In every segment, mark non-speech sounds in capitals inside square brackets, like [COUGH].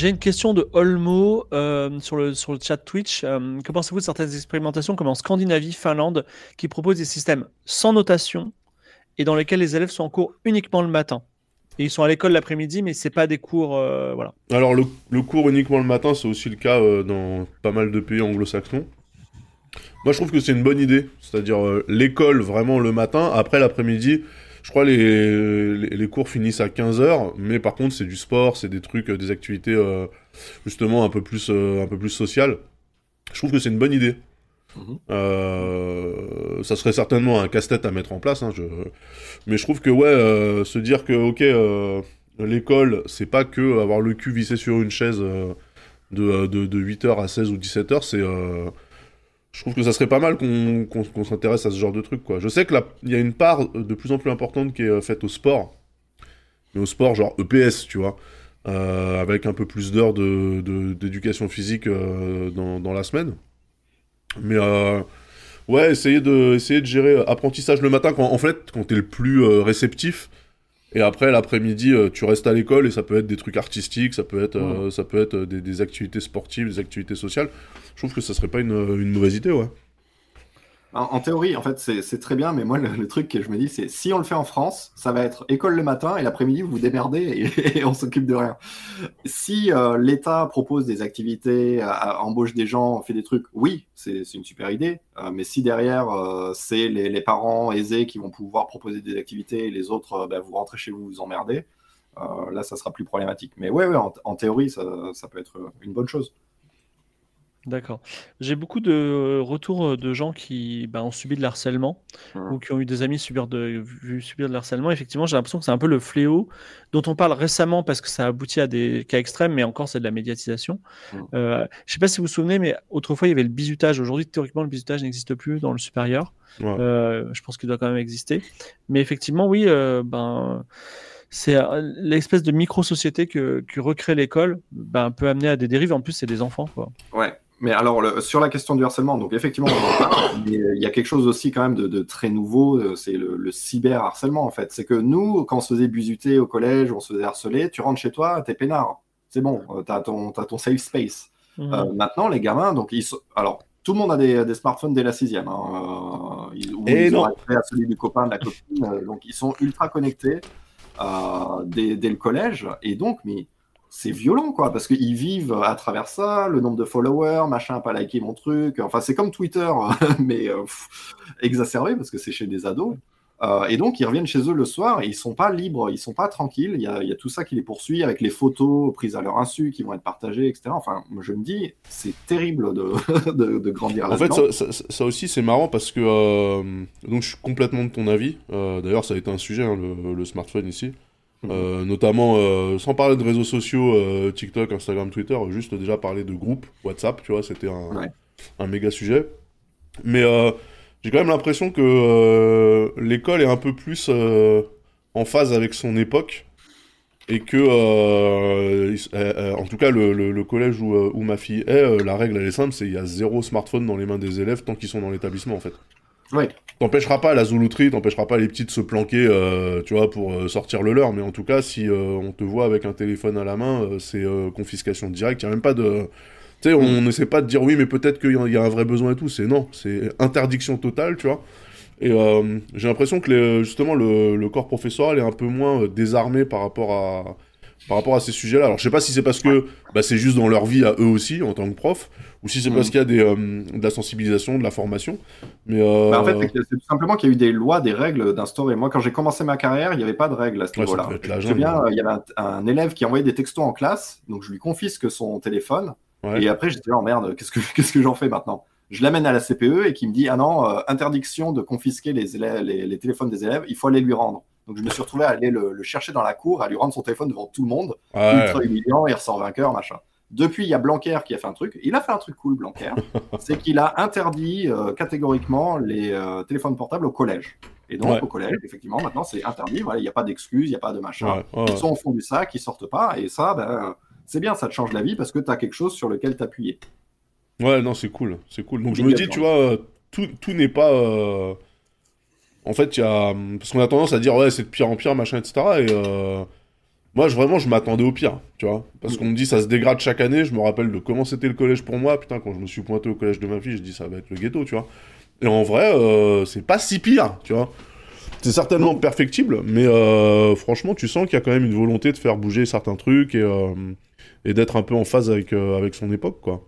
J'ai une question de Olmo euh, sur, le, chat Twitch. Euh, que pensez-vous de certaines expérimentations comme en Scandinavie, Finlande, qui proposent des systèmes sans notation et dans lesquels les élèves sont en cours uniquement le matin? Ils sont à l'école l'après-midi, mais c'est pas des cours, euh, voilà. Alors le, cours uniquement le matin, c'est aussi le cas euh, dans pas mal de pays anglo-saxons. Moi, je trouve que c'est une bonne idée, c'est-à-dire l'école vraiment le matin, après l'après-midi. Je crois les, les, les cours finissent à 15h, mais par contre c'est du sport, c'est des trucs, des activités justement un peu plus un peu plus sociales. Je trouve que c'est une bonne idée. Mhm. Euh, ça serait certainement un casse-tête à mettre en place, hein, je... mais je trouve que ouais, euh, se dire que ok, euh, l'école, c'est pas que avoir le cul vissé sur une chaise de, de, de, 8h à 16 ou 17h, c'est je trouve que ça serait pas mal qu'on s'intéresse à ce genre de truc. Quoi. Je sais qu'il y a une part de plus en plus importante qui est faite au sport, mais au sport genre EPS, tu vois, avec un peu plus d'heures d'éducation de, physique dans, dans, la semaine. Mais euh, ouais, essayer de, essayer de gérer euh, apprentissage le matin, quand, en fait, quand t'es le plus euh, réceptif. Et après, l'après-midi, tu restes à l'école et ça peut être des trucs artistiques, ça peut être, ça peut être des, des, activités sportives, des activités sociales. Je trouve que ça serait pas une, une mauvaise idée, ouais. En, théorie, en fait, c'est très bien, mais moi, le, truc que je me dis, c'est si on le fait en France, ça va être école le matin et l'après-midi, vous vous démerdez et, [LAUGHS] on s'occupe de rien. Si euh, l'État propose des activités, embauche des gens, fait des trucs, oui, c'est une super idée. Euh, mais si derrière, euh, c'est les, parents aisés qui vont pouvoir proposer des activités et les autres, bah, vous rentrez chez vous, vous emmerdez, là, ça sera plus problématique. Mais ouais, ouais en, théorie, ça peut être une bonne chose. D'accord. J'ai beaucoup de retours de gens qui bah, ont subi de l'harcèlement mmh. ou qui ont eu des amis subir de, vu subir de l'harcèlement. Effectivement, j'ai l'impression que c'est un peu le fléau dont on parle récemment parce que ça aboutit à des cas extrêmes, mais encore c'est de la médiatisation. Mmh. Euh, je ne sais pas si vous vous souvenez, mais autrefois il y avait le bizutage. Aujourd'hui, théoriquement, le bizutage n'existe plus dans le supérieur. Euh, je pense qu'il doit quand même exister. Mais effectivement, oui, euh, ben c'est l'espèce de micro-société que, que recrée l'école ben, peut amener à des dérives. En plus, c'est des enfants. Quoi. Ouais, mais alors, le, sur la question du harcèlement, donc effectivement, [COUGHS] il y a quelque chose aussi quand même de, de très nouveau, euh, c'est le, le cyber-harcèlement en fait. C'est que nous, quand on se faisait busuter au collège, on se faisait harceler, tu rentres chez toi, t'es peinard. C'est bon, euh, t'as ton, as ton safe space. Mmh. Euh, maintenant, les gamins, donc ils sont... Alors, tout le monde a des, des smartphones dès la sixième. Hein. Euh, ils, Et ils non. ont accès à celui du copain, de la copine. Euh, donc, ils sont ultra connectés dès, dès, le collège. Et donc, mais c'est violent, quoi, parce qu'ils vivent à travers ça, le nombre de followers, machin, pas liker mon truc. Enfin, c'est comme Twitter, [LAUGHS] mais euh, exacerbé, parce que c'est chez des ados. Euh, et donc, ils reviennent chez eux le soir et ils sont pas libres, ils sont pas tranquilles. Il y a, il y a tout ça qui les poursuit avec les photos prises à leur insu qui vont être partagées, etc. Enfin, je me dis, c'est terrible de, [LAUGHS] de, de, grandir là En fait, ça, ça, ça aussi, c'est marrant parce que euh, donc je suis complètement de ton avis. D'ailleurs, ça a été un sujet, hein, le, le, smartphone ici. Euh, notamment, euh, sans parler de réseaux sociaux, euh, TikTok, Instagram, Twitter, juste déjà parler de groupes, WhatsApp, tu vois, c'était un, ouais. un, méga sujet. Mais j'ai quand même l'impression que l'école est un peu plus en phase avec son époque et que, en tout cas, le, le, le collège où, où, ma fille est, la règle elle est simple, c'est il y a zéro smartphone dans les mains des élèves tant qu'ils sont dans l'établissement en fait. Ouais. T'empêchera pas la zoulouterie, t'empêchera pas les petites de se planquer, euh, tu vois, pour euh, sortir le leur, mais en tout cas, si euh, on te voit avec un téléphone à la main, c'est confiscation directe. Il a même pas de, tu sais, on n'essaie pas de dire oui, mais peut-être qu'il y, y, a un vrai besoin et tout. C'est non, c'est interdiction totale, tu vois. Et j'ai l'impression que les, justement le, le, corps professoral est un peu moins désarmé par rapport à par rapport à ces sujets-là. Alors je sais pas si c'est parce que bah, c'est juste dans leur vie à eux aussi en tant que prof, ou si c'est mmh. parce qu'il y a des, euh, de la sensibilisation, de la formation. Mais euh... bah, en fait, c'est tout simplement qu'il y a eu des lois, des règles d'instaurer. Moi, quand j'ai commencé ma carrière, il n'y avait pas de règles à ce niveau-là. Je me souviens, il y avait un, un, élève qui envoyait des textos en classe, donc je lui confisque son téléphone, ouais. et après j'étais oh merde, qu'est-ce que [LAUGHS] qu'est-ce que j'en fais maintenant? Je l'amène à la CPE et qui me dit ah non euh, interdiction de confisquer les, élèves, les, les, téléphones des élèves, il faut aller lui rendre. Donc je me suis retrouvé à aller le, le, chercher dans la cour, à lui rendre son téléphone devant tout le monde, ouais. ultra humiliant, il ressort vainqueur, machin. Depuis, il y a Blanquer qui a fait un truc. Il a fait un truc cool, Blanquer. [LAUGHS] c'est qu'il a interdit euh, catégoriquement les euh, téléphones portables au collège. Et donc, ouais. au collège, effectivement, maintenant, c'est interdit. Voilà, il n'y a pas d'excuses, il n'y a pas de machin. Ouais, ils sont au fond du sac, ils sortent pas. Et ça, ben, c'est bien, ça te change la vie parce que tu as quelque chose sur lequel t'appuyer. Ouais, non, c'est cool. C'est cool. Donc, je me dis, tu vois, tout, tout n'est pas. Euh... En fait, il y a. Parce qu'on a tendance à dire, ouais, c'est de pire en pire, machin, etc. Et. Euh moi, je, vraiment, je m'attendais au pire, tu vois. Parce qu'on me dit ça se dégrade chaque année. Je me rappelle de comment c'était le collège pour moi. Putain, quand je me suis pointé au collège de ma fille, je dis ça va être le ghetto, tu vois. Et en vrai, euh, c'est pas si pire, tu vois. C'est certainement perfectible, mais euh, franchement, tu sens qu'il y a quand même une volonté de faire bouger certains trucs et, et d'être un peu en phase avec, avec son époque, quoi.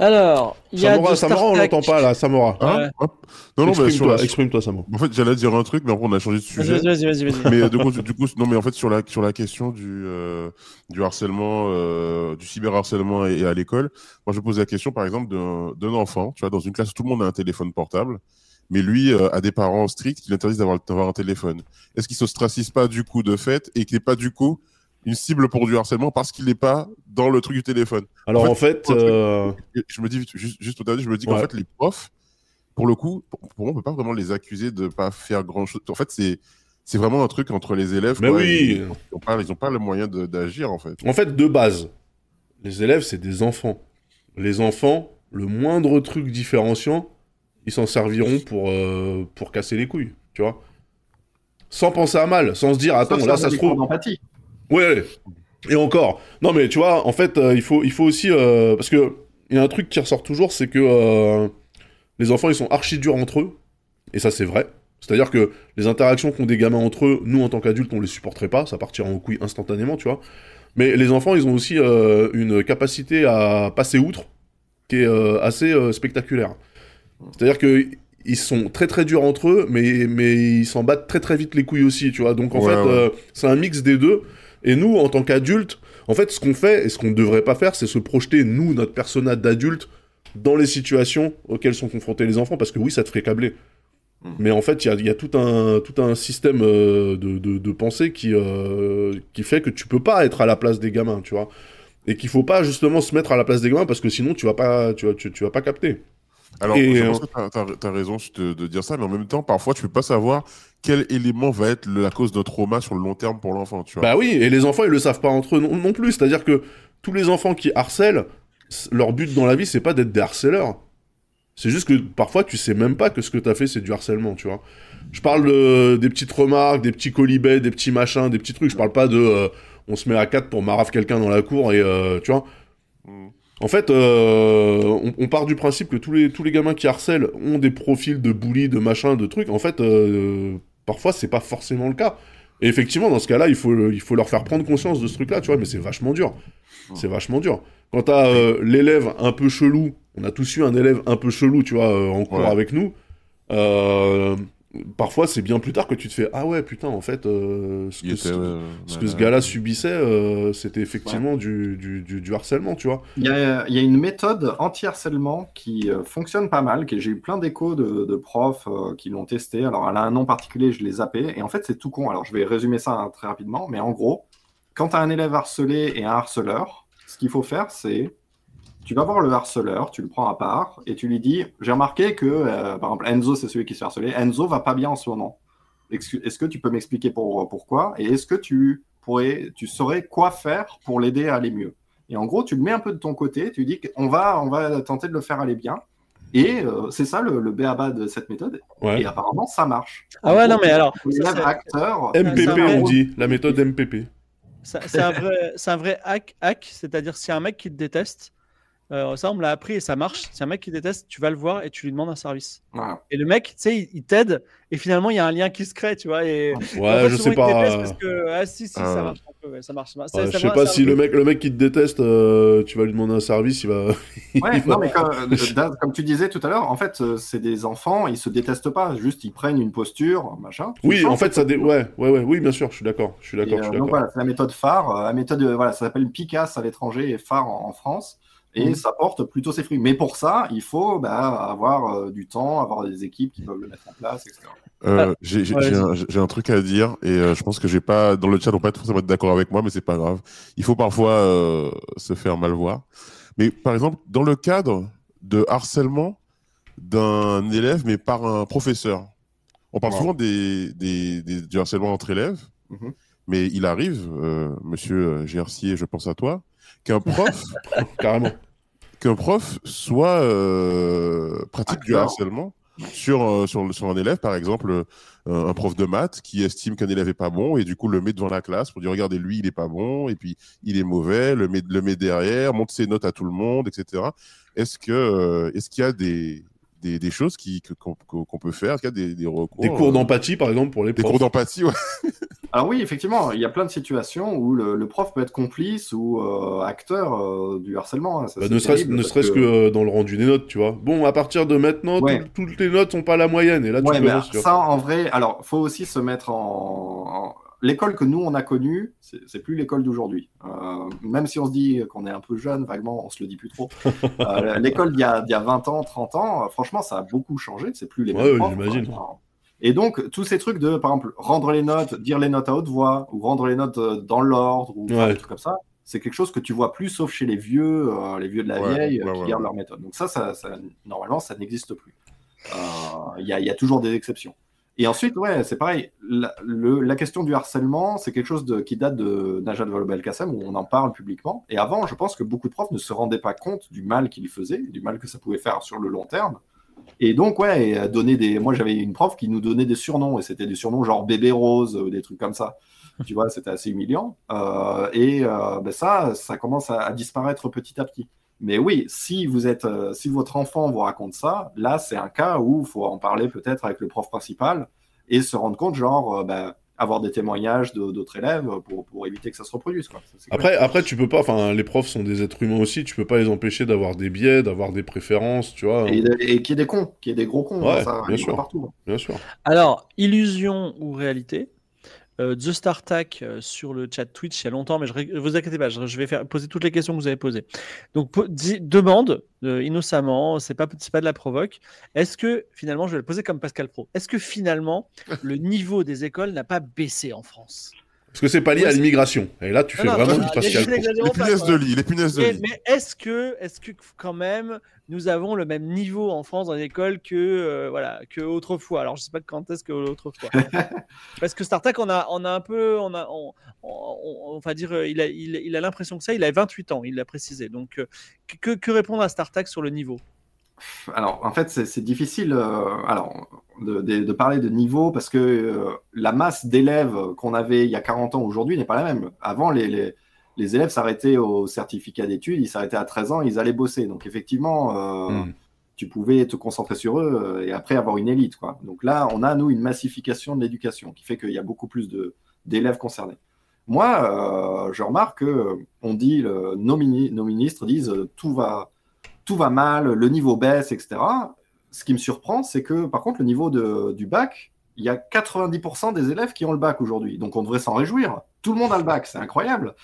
Alors, il y a Samora, Samora, on l'entend pas là, Samora. Hein Ouais. Non, non, Exprime-toi, la... exprime-toi, Samora. En fait, j'allais dire un truc, mais après, on a changé de sujet. Vas-y, vas-y, vas-y, mais euh, du coup, du coup, non, mais en fait, sur la, sur la question du, euh, du harcèlement, euh, du cyberharcèlement et, et à l'école, moi, je pose la question, par exemple, d'un d'un enfant, tu vois, dans une classe où tout le monde a un téléphone portable, mais lui euh, a des parents stricts qui l'interdisent d'avoir d'avoir un téléphone. Est-ce qu'il s'ostracise pas du coup de fait et qu'il n'est pas du coup une cible pour du harcèlement parce qu'il n'est pas dans le truc du téléphone Alors En en fait, euh, Je me dis, juste, juste au dernier, je me dis qu'en Ouais. fait, les profs, pour le coup, pour, pour moi, on peut pas vraiment les accuser de pas faire grand chose. En fait, c'est c'est vraiment un truc entre les élèves. Mais quoi, oui. Ils n'ont pas, ils ont pas le moyen d'agir, en fait. en fait, de base, les élèves, c'est des enfants. Les enfants, le moindre truc différenciant, ils s'en serviront pour, euh, pour casser les couilles, tu vois. Sans penser à mal, sans se dire, attends, là, ça on a se trouve. Ouais, et encore. Non, mais tu vois, en fait, euh, il, faut, il faut aussi. euh, parce que il y a un truc qui ressort toujours, c'est que euh, les enfants, ils sont archi durs entre eux. Et ça, c'est vrai. C'est-à-dire que les interactions qu'ont des gamins entre eux, nous, en tant qu'adultes, on les supporterait pas. Ça partira en couille instantanément, tu vois. Mais les enfants, ils ont aussi une capacité à passer outre qui est assez spectaculaire. C'est-à-dire que. Ils sont très très durs entre eux, mais, mais ils s'en battent très très vite les couilles aussi, tu vois. Donc en Ouais, fait, ouais. c'est un mix des deux. Et nous, en tant qu'adultes, en fait, ce qu'on fait et ce qu'on ne devrait pas faire, c'est se projeter, nous, notre persona d'adulte, dans les situations auxquelles sont confrontés les enfants, parce que oui, ça te ferait câbler. Mm. Mais en fait, il y a, il y a tout, un, tout un système euh, de, de, de pensée qui, euh, qui fait que tu peux pas être à la place des gamins, tu vois. Et qu'il faut pas justement se mettre à la place des gamins, parce que sinon, tu vas pas, tu tu, tu vas pas capter. Alors, Et, je euh, pense que tu as, raison de, de dire ça, mais en même temps, parfois, tu peux pas savoir quel élément va être la cause d'un trauma sur le long terme pour l'enfant, tu vois. Bah oui, et les enfants, ils le savent pas entre eux non, non plus. C'est-à-dire que tous les enfants qui harcèlent, leur but dans la vie, c'est pas d'être des harceleurs. C'est juste que parfois, tu sais même pas que ce que t'as fait, c'est du harcèlement, tu vois. Je parle de- des petites remarques, des petits colibets, des petits machins, des petits trucs. Je parle pas de euh, on se met à quatre pour marave quelqu'un dans la cour et euh, tu vois. En fait, euh, on, on part du principe que tous les, tous les gamins qui harcèlent ont des profils de bully, de machin, de trucs. En fait, euh, parfois, c'est pas forcément le cas. Et effectivement, dans ce cas-là, il faut, il faut leur faire prendre conscience de ce truc-là, tu vois, mais c'est vachement dur. C'est vachement dur. Quand t'as euh, l'élève un peu chelou, on a tous eu un élève un peu chelou, tu vois, euh, en cours Ouais. avec nous, euh, parfois c'est bien plus tard que tu te fais Ah ouais, putain, en fait, euh, ce que, était, ce- ouais, ce que ce malade. gars-là subissait, euh, c'était effectivement du, du, du, du harcèlement, tu vois. Il y a, il y a une méthode anti-harcèlement qui euh, fonctionne pas mal, que j'ai eu plein d'échos de, de profs euh, qui l'ont testé. Alors, elle a un nom particulier, je l'ai zappé. Et en fait, c'est tout con. Alors, je vais résumer ça hein, très rapidement. Mais en gros, quand tu as un élève harcelé et un harceleur, ce qu'il faut faire, c'est tu vas voir le harceleur, tu le prends à part et tu lui dis J'ai remarqué que, euh, par exemple, Enzo, c'est celui qui se fait harceler. Enzo va pas bien en ce moment. Est-ce est-ce que tu peux m'expliquer pour, pourquoi Et est-ce que tu pourrais, tu saurais quoi faire pour l'aider à aller mieux? Et en gros, tu le mets un peu de ton côté, tu dis qu'on va, on va tenter de le faire aller bien. Et euh, c'est ça le, le béaba de cette méthode. Ouais. Et apparemment, ça marche. Ah ouais, non, mais alors, ça, c'est- acteur. MPP, on dit, la méthode MPP. C'est un vrai, c'est un vrai hack, hack c'est-à-dire a un mec qui te déteste, euh, ça on me l'a appris et ça marche. A un mec qui te déteste, tu vas le voir et tu lui demandes un service. Et le mec, tu sais, il, il t'aide et finalement il y a un lien qui se crée, tu vois. Et, Ouais, et en fait, je sais il pas. Parce que, ah si, si, Ah ça ouais. marche un peu, ouais, ça marche. C'est- Ouais, c'est je sais pas c'est si le mec, le mec qui te déteste, euh, tu vas lui demander un service, il va. [LAUGHS] Ouais, non, mais comme, [LAUGHS] euh, comme tu disais tout à l'heure, en fait, c'est des enfants, ils se détestent pas, juste ils prennent une posture, machin. Oui, en fait, ça dé... ouais, ouais, ouais, oui, bien sûr, je suis d'accord, je suis d'accord, euh, je suis donc d'accord. voilà, c'est la méthode phare. La méthode, voilà, ça s'appelle PICAS à l'étranger et phare en, en France. Et ça porte plutôt ses fruits. Mais pour ça, il faut bah, avoir euh, du temps, avoir des équipes qui peuvent le mettre en place, etc. Euh, j'ai j'ai- ouais, j'ai un, j'ai un truc à dire et euh, je pense que j'ai pas dans le chat on va pas être forcément être d'accord avec moi mais c'est pas grave. Il faut parfois euh, se faire mal voir. Mais par exemple dans le cadre de harcèlement d'un élève mais par un professeur, on parle souvent des, des, des- du harcèlement entre élèves, Mhm. mais il arrive, euh, Monsieur Gercier, je pense à toi, qu'un prof [LAUGHS] Carrément. qu'un prof soit euh, pratique du Acteur. harcèlement sur, euh, sur, sur un élève, par exemple, euh, un prof de maths qui estime qu'un élève est pas bon et du coup le met devant la classe pour dire regardez lui il est pas bon et puis il est mauvais, le met, le met derrière, montre ses notes à tout le monde, etc. Est-ce que est-ce qu'il y a des, des, des choses qui qu'on peut faire, qu'il y a des, des recours? Des cours euh, d'empathie, par exemple, pour les des profs. cours d'empathie, ouais. Alors oui, effectivement, il y a plein de situations où le, le prof peut être complice ou euh, acteur euh, du harcèlement. hein. Ça, Bah, ne serait-ce que, euh, dans le rendu des notes, tu vois. Bon, à partir de maintenant, Ouais. tout- toutes les notes sont pas la moyenne. Et là, tu Ouais, mais commences sur... ça, en vrai, alors, faut aussi se mettre en. en- L'école que nous, on a connue, c'est plus l'école d'aujourd'hui. Euh, même si on se dit qu'on est un peu jeune, vaguement, on se le dit plus trop. L'école d'il y, a- d'il y a 20 ans, 30 ans, franchement, ça a beaucoup changé. C'est plus les mêmes ouais, profs. Et donc, tous ces trucs de, par exemple, rendre les notes, dire les notes à haute voix, ou rendre les notes euh, dans l'ordre, ou Ouais. des trucs comme ça, c'est quelque chose que tu vois plus, sauf chez les vieux, euh, les vieux de la Ouais, vieille, ouais, qui gardent leur méthode. Donc ça, ça, ça- normalement, ça n'existe plus. Euh, Il y, a, il y a toujours des exceptions. Et ensuite, ouais, c'est pareil. La, le- la question du harcèlement, c'est quelque chose de, qui date de Najat Vallaud-Belkacem, où on en parle publiquement. Et avant, je pense que beaucoup de profs ne se rendaient pas compte du mal qu'ils faisaient, du mal que ça pouvait faire sur le long terme. Et donc, ouais, et, euh, donner des. Moi, j'avais une prof qui nous donnait des surnoms, et c'était des surnoms genre bébé rose, euh, des trucs comme ça. Tu vois, c'était assez humiliant. Euh, et ben ça, ça commence à, disparaître petit à petit. Mais oui, si vous êtes, si votre enfant vous raconte ça, là, c'est un cas où il faut en parler peut-être avec le prof principal et se rendre compte, genre, ben, avoir des témoignages de- d'autres élèves pour, pour éviter que ça se reproduise. Quoi. Ça. Après, après, tu peux pas. Enfin, les profs sont des êtres humains aussi. Tu peux pas les empêcher d'avoir des biais, d'avoir des préférences, tu vois. Et, et qu'il y ait des cons, qu'il y ait des gros cons, Ouais, hein, ça bien sûr. partout. Bien sûr. Alors, illusion ou réalité? Euh, The StarTac euh, sur le chat Twitch il y a longtemps, mais je, ré- vous inquiétez pas, je, je vais faire poser toutes les questions que vous avez posées. Donc, po- demande euh, innocemment, c'est pas, pas de la provoque. Est-ce que finalement, je vais le poser comme Pascal Pro, est-ce que finalement [LAUGHS] le niveau des écoles n'a pas baissé en France? Parce que c'est pas lié Ouais, à l'immigration. Et là, tu Non, fais non, vraiment non, du Pascal Les punaises de lit, les punaises de Mais, lit. mais est-ce que, est-ce que quand même, nous avons le même niveau en France dans l'école que euh, voilà que autrefois? Alors je sais pas quand est-ce que autrefois. [LAUGHS] Parce que StarTac, on a, on a un peu, on a, on, on- on va dire, euh, il a, il, il a l'impression que ça. Il a 28 ans, il l'a précisé. Donc euh, que, que répondre à StarTac sur le niveau? Alors, en fait, c'est difficile euh, alors, de, de- de parler de niveau parce que euh, la masse d'élèves qu'on avait il y a 40 ans aujourd'hui n'est pas la même. Avant, les, les, les élèves s'arrêtaient au certificat d'études, ils s'arrêtaient à 13 ans, ils allaient bosser. Donc, effectivement, euh, Hmm. tu pouvais te concentrer sur eux et après avoir une élite. Quoi. Donc là, on a, nous, une massification de l'éducation qui fait qu'il y a beaucoup plus d'élèves concernés. Moi, je remarque que on dit, le- nos, mini- nos ministres disent tout va, tout va mal, le niveau baisse, etc. Ce qui me surprend, c'est que par contre, le niveau de- du bac, il y a 90% des élèves qui ont le bac aujourd'hui. Donc on devrait s'en réjouir. Tout le monde a le bac, c'est incroyable.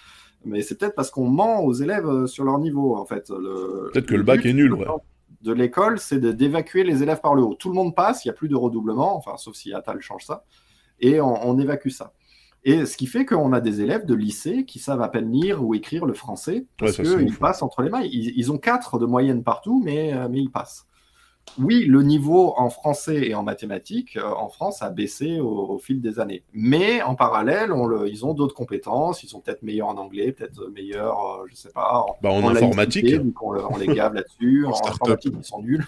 Mais c'est peut-être parce qu'on ment aux élèves euh, sur leur niveau, en fait. Peut-être que le bac est nul, ouais. De l'école, c'est d'évacuer les élèves par le haut. Tout le monde passe, il n'y a plus de redoublement, enfin, sauf si Attal change ça, et on, on évacue ça. Et ce qui fait qu'on a des élèves de lycée qui savent à peine lire ou écrire le français, parce Ouais, qu'ils ouf. passent entre les mailles. Ils, ils ont 4 de moyenne partout, mais, euh, mais ils passent. Oui, le niveau en français et en mathématiques euh, en France a baissé au, au fil des années. Mais en parallèle, on le- ils ont d'autres compétences. Ils sont peut-être meilleurs en anglais, peut-être meilleurs, euh, je sais pas, en, Bah, en en informatique. le- on les gave là-dessus. [LAUGHS] en informatique, ils sont nuls.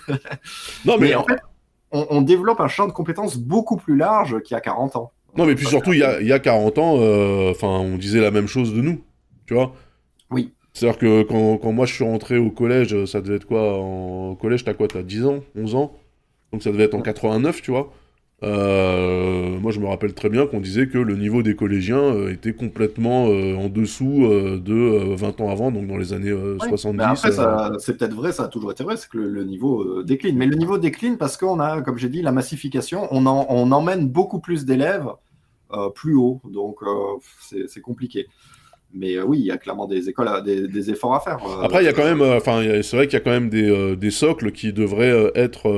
Non, [LAUGHS] mais, Mais en fait, on, on développe un champ de compétences beaucoup plus large qu'il y a 40 ans. Non, mais puis surtout, il y a, il y a 40 ans, euh, enfin, on disait la même chose de nous. Tu vois Oui. C'est-à-dire que quand, quand moi je suis rentré au collège, ça devait être quoi en... Au collège, t'as quoi T'as 10 ans 11 ans? Donc ça devait être en 89, tu vois Euh, moi, je me rappelle très bien qu'on disait que le niveau des collégiens euh, était complètement euh, en dessous euh, de euh, 20 ans avant, donc dans les années euh, Oui, 70. mais après, c'est peut-être vrai, ça a toujours été vrai, c'est que le, le niveau décline. Mais le niveau décline parce qu'on a, comme j'ai dit, la massification. On, en- on emmène beaucoup plus d'élèves plus haut, donc c'est compliqué. Mais euh, oui, il y a clairement des écoles, à- des, des efforts à faire. euh, Après, il y a quand même, enfin, c'est vrai qu'il y a quand même des, des socles qui devraient être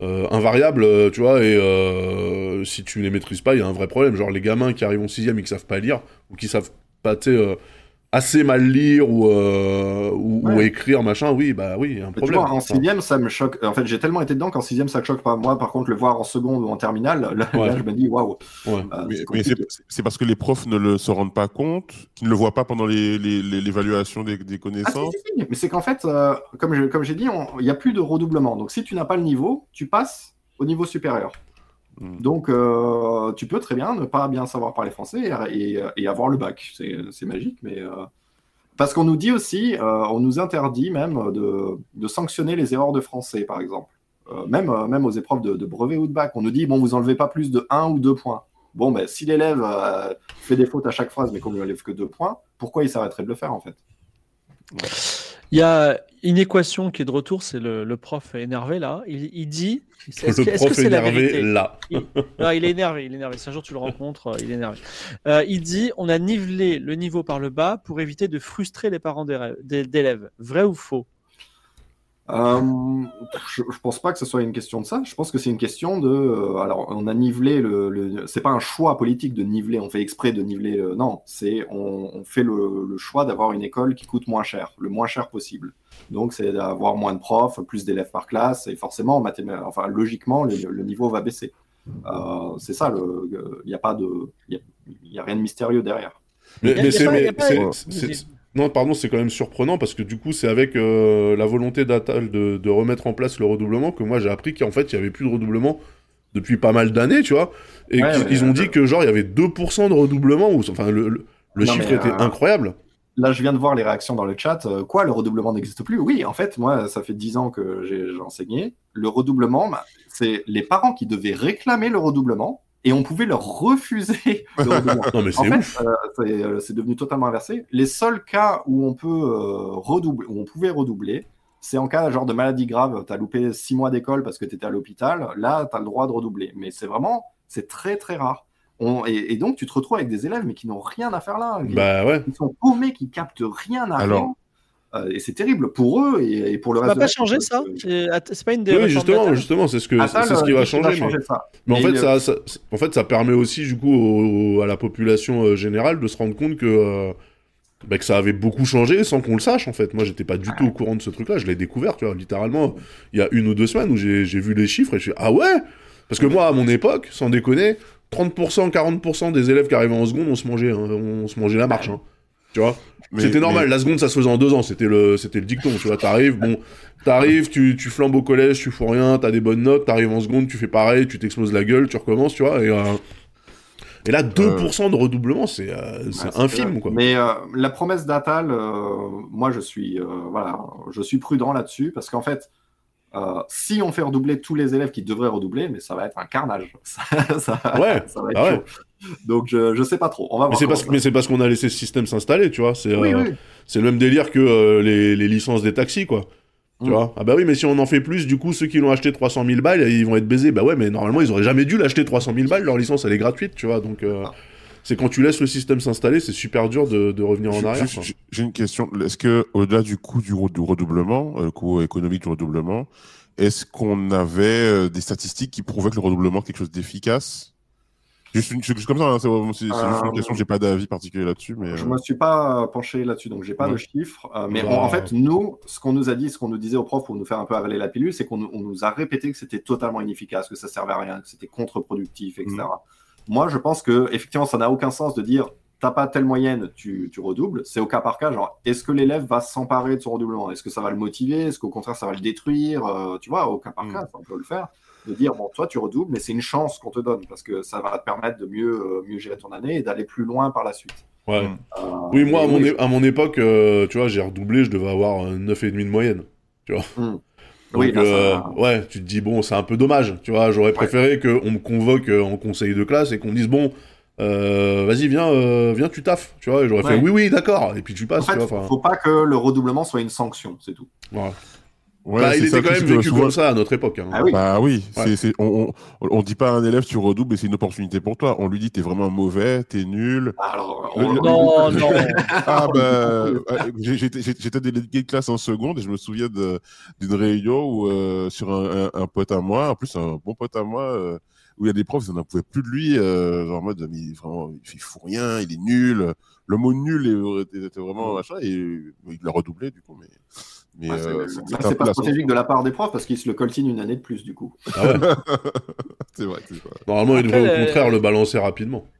euh, invariables, euh, tu vois, et euh, si tu les maîtrises pas, il y a un vrai problème. Genre les gamins qui arrivent en sixième et qui savent pas lire, ou qui savent pas, tu euh, assez mal lire ou, euh, ou, écrire, machin, oui, bah oui, un Mais tu problème. vois, en sixième, ça me choque. En fait, j'ai tellement été dedans qu'en sixième, ça me choque pas. Moi, par contre, le voir en seconde ou en terminale, là, Ouais. là, je me dis, waouh. Ouais. Mais, c'est parce que les profs ne le, se rendent pas compte, qu'ils ne le voient pas pendant les- les- les- l'évaluation des, des Ah, si, connaissances. si, si. Mais c'est qu'en fait, euh, comme j'ai dit, il n'y a plus de redoublement. Donc, si tu n'as pas le niveau, tu passes au niveau supérieur. Hmm. Donc, euh, tu peux très bien ne pas bien savoir parler français et, et- et avoir le bac. C'est magique, mais. euh, Parce qu'on nous dit aussi, euh, on nous interdit même de, de sanctionner les erreurs de français, par exemple. Même, même aux épreuves de, de brevet ou de bac. On nous dit, bon, vous enlevez pas plus de 1 ou 2 points. Bon, ben, si l'élève fait des fautes à chaque phrase, mais qu'on lui enlève que 2 points, pourquoi il s'arrêterait de le faire, en fait? Il y a une équation qui est de retour, c'est le, le prof énervé là. Il, il dit est-ce Le que c'est la énervé, vérité? là. Non, il est énervé, il est énervé. Si un jour tu le rencontres, euh, il est énervé. Euh, il dit on a nivelé le niveau par le bas pour éviter de frustrer les parents d'élèves. Vrai ou faux? Euh, je, je pense pas que ce soit une question de ça. Je pense que c'est une question de. euh, alors, on a nivelé le. le c'est pas un choix politique de niveler. On fait exprès de niveler. euh, non, c'est on, on fait le, le choix d'avoir une école qui coûte moins cher, le moins cher possible. Donc, c'est d'avoir moins de profs, plus d'élèves par classe, et forcément, mathéma- enfin, logiquement, le, le niveau va baisser. Euh, c'est ça. Il n'y a pas de. Il y, a rien de mystérieux derrière. Mais, c'est, non, pardon, c'est quand même surprenant parce que du coup, c'est avec euh, la volonté d'Atal de, de remettre en place le redoublement que moi j'ai appris qu'en fait, il y avait plus de redoublement depuis pas mal d'années, tu vois. Et Ouais, qu'ils ouais, ont dit que genre il y avait 2% de redoublement, ou enfin le, le, le Non, chiffre était euh, incroyable. Là, je viens de voir les réactions dans le chat. Euh, Quoi, le redoublement n'existe plus? Oui, en fait, moi, ça fait 10 ans que j'ai j'ai enseigné. Le redoublement, bah, c'est les parents qui devaient réclamer le redoublement et on pouvait leur refuser. [LAUGHS] Non mais En fait, euh, c'est euh, c'est devenu totalement inversé. Les seuls cas où on peut euh, redoubler, où on pouvait redoubler, c'est en cas genre de maladie grave. Tu as loupé 6 mois d'école parce que tu étais à l'hôpital. Là, tu as le droit de redoubler. Mais c'est vraiment, c'est très très rare. On- et, et donc, tu te retrouves avec des élèves mais qui n'ont rien à faire là. qui- Bah ouais. ils sont paumés, qui captent rien à Alors- rien. Euh, et c'est terrible pour eux et, et pour le Ça reste. va de pas changer ça C'est pas une des Oui, justement, justement, c'est ce que Attal, c'est ce qui va changer. mais- ça. Mais en fait, ça, ça- en fait, ça permet aussi, du coup, au- à la population euh, générale de se rendre compte que, euh, bah, que ça avait beaucoup changé sans qu'on le sache, en fait. Moi, j'étais pas du tout au courant de ce truc-là. Je l'ai découvert, tu vois, littéralement, il y a une ou deux semaines où j'ai j'ai vu les chiffres et je suis ah ouais? Parce que moi, à mon époque, sans déconner, 30%, 40% des élèves qui arrivaient en seconde, on se mangeait, hein, on se mangeait la marche. hein. Tu vois? C'était normal, mais- la seconde ça se faisait en deux ans, c'était le, c'était le dicton, tu vois, t'arrives, bon, t'arrives, tu, tu flambes au collège, tu fous rien, t'as des bonnes notes, t'arrives en seconde, tu fais pareil, tu t'exploses la gueule, tu recommences, tu vois, et, euh, et là, 2% de redoublement, c'est euh, Ouais, infime, quoi. Mais euh, la promesse d'Atal, euh, moi je suis, euh, voilà, je suis prudent là-dessus parce qu'en fait, euh, si on fait redoubler tous les élèves qui devraient redoubler, mais ça va être un carnage. [LAUGHS] Ça, ça- Ouais, ça va être ah ouais. Donc je, je sais pas trop. On va Mais voir. c'est parce, comment mais c'est parce qu'on a laissé ce système s'installer, tu vois, c'est Oui, euh, oui. c'est le même délire que euh, les, les licences des taxis, quoi. Tu Mm. vois Ah bah oui, mais si on en fait plus, du coup, ceux qui l'ont acheté 300 000 balles, ils vont être baisés. Bah ouais, mais normalement, ils auraient jamais dû l'acheter 300 000 balles, leur licence, elle est gratuite, tu vois, donc... Ah. C'est quand tu laisses le système s'installer, c'est super dur de, de revenir en arrière. j'ai- une question. Est-ce que, au-delà du coût du, re- du redoublement, euh, le coût économique du redoublement, est-ce qu'on avait euh, des statistiques qui prouvaient que le redoublement est quelque chose d'efficace? Juste une, juste comme ça, hein, c'est juste Euh, une question, j'ai pas d'avis particulier là-dessus, mais. Je euh, me suis pas penché là-dessus, donc j'ai pas Ouais. de chiffres. euh, mais on- en fait, nous, ce qu'on nous a dit, ce qu'on nous disait aux profs pour nous faire un peu avaler la pilule, c'est qu'on nous- a répété que c'était totalement inefficace, que ça servait à rien, que c'était contre-productif, etc. Moi, je pense que effectivement, ça n'a aucun sens de dire t'as pas telle moyenne, tu, tu redoubles. C'est au cas par cas, genre est-ce que l'élève va s'emparer de son redoublement? Est-ce que ça va le motiver? Est-ce qu'au contraire, ça va le détruire? Euh, Tu vois, au cas par Mhm. cas, on peut le faire. De dire bon, toi, tu redoubles, mais c'est une chance qu'on te donne parce que ça va te permettre de mieux, euh, mieux gérer ton année et d'aller plus loin par la suite. Ouais. Mm. Euh, Oui, moi, à mon, oui, é- à mon époque, euh, tu vois, j'ai redoublé, je devais avoir euh, 9,5 de moyenne. Hmm. Donc, Oui, ça- euh, ouais, tu te dis, bon, c'est un peu dommage, tu vois, j'aurais préféré qu'on me convoque euh, en conseil de classe et qu'on me dise, bon, euh, vas-y, viens, euh, viens, tu taffes, tu vois, j'aurais Ouais. fait, oui, oui, d'accord, et puis tu En passes, fait, tu vois, faut pas que le redoublement soit une sanction, c'est tout. voilà. Ouais, Bah, c'est il était quand même vécu souvent- comme ça à notre époque. hein. Ah oui. Bah oui, Ouais. c'est, c'est, on, on, on dit pas à un élève tu redoubles et c'est une opportunité pour toi. On lui dit t'es vraiment mauvais, t'es nul. Alors, on- le- Non, non. [LAUGHS] Ah bah, euh, j'ai- j'étais délégué de classe en seconde et je me souviens de- d'une réunion où euh, sur un, un, un pote à moi, en plus un bon pote à moi, euh, où il y a des profs, ils n'en pouvaient plus de lui, euh, genre en mode, mais vraiment, il fout rien, il est nul. Le mot nul était vraiment machin, et il l'a redoublé, du coup, mais. Mais euh, c'est pas stratégique de la part des profs parce qu'ils se le coltinent une année de plus du coup. Ah ouais. [LAUGHS] c'est vrai, Normalement, ils devraient au contraire le balancer rapidement.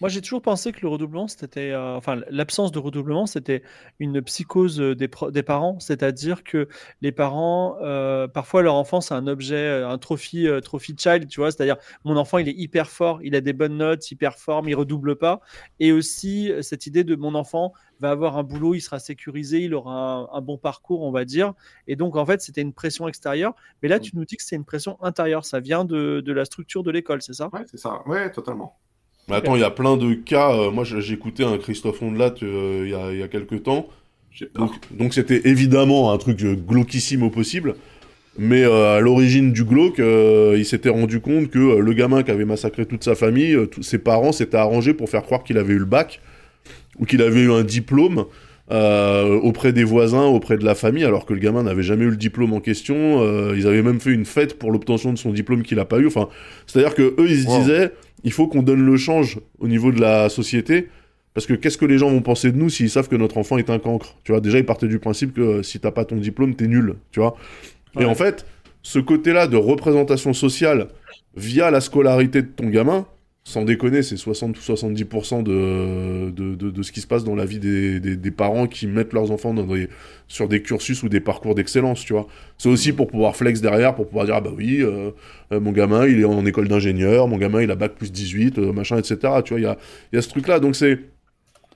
Moi, j'ai toujours pensé que le redoublement, c'était, euh, enfin, l'absence de redoublement, c'était une psychose euh, des, des parents, c'est-à-dire que les parents, euh, parfois, leur enfant, c'est un objet, un trophy, trophy child, tu vois, c'est-à-dire mon enfant, il est hyper fort, il a des bonnes notes, hyper fort, mais il redouble pas, et aussi cette idée de mon enfant va avoir un boulot, il sera sécurisé, il aura un, bon parcours, on va dire, et donc en fait, c'était une pression extérieure, mais là, tu nous dis que c'est une pression intérieure, ça vient de, de la structure de l'école, c'est ça? Ouais, c'est ça, ouais, totalement. Mais attends, il y a plein de cas. Euh, moi, j'ai écouté un Christophe Ondelat euh, il y, a, y a quelques temps. Donc, c'était évidemment un truc euh, glauquissime au possible. Mais à l'origine du glauque, il s'était rendu compte que le gamin qui avait massacré toute sa famille, ses parents s'étaient arrangés pour faire croire qu'il avait eu le bac ou qu'il avait eu un diplôme auprès des voisins, auprès de la famille, alors que le gamin n'avait jamais eu le diplôme en question. ils avaient même fait une fête pour l'obtention de son diplôme qu'il n'a pas eu. Enfin, c'est-à-dire que eux, ils se disaient, il faut qu'on donne le change au niveau de la société. Parce que qu'est-ce que les gens vont penser de nous s'ils savent que notre enfant est un cancre? Tu vois, déjà, ils partaient du principe que euh, si t'as pas ton diplôme, t'es nul. Tu vois? Et en fait, ce côté-là de représentation sociale via la scolarité de ton gamin, sans déconner, c'est 60 ou 70% de, de, de, ce qui se passe dans la vie des, des, parents qui mettent leurs enfants dans sur des cursus ou des parcours d'excellence, tu vois. C'est aussi pour pouvoir flex derrière, pour pouvoir dire, ah bah oui, euh, euh, mon gamin, il est en école d'ingénieur, mon gamin, il a bac plus 18, euh, machin, etc. Tu vois, il y a, y a ce truc-là. Donc c'est,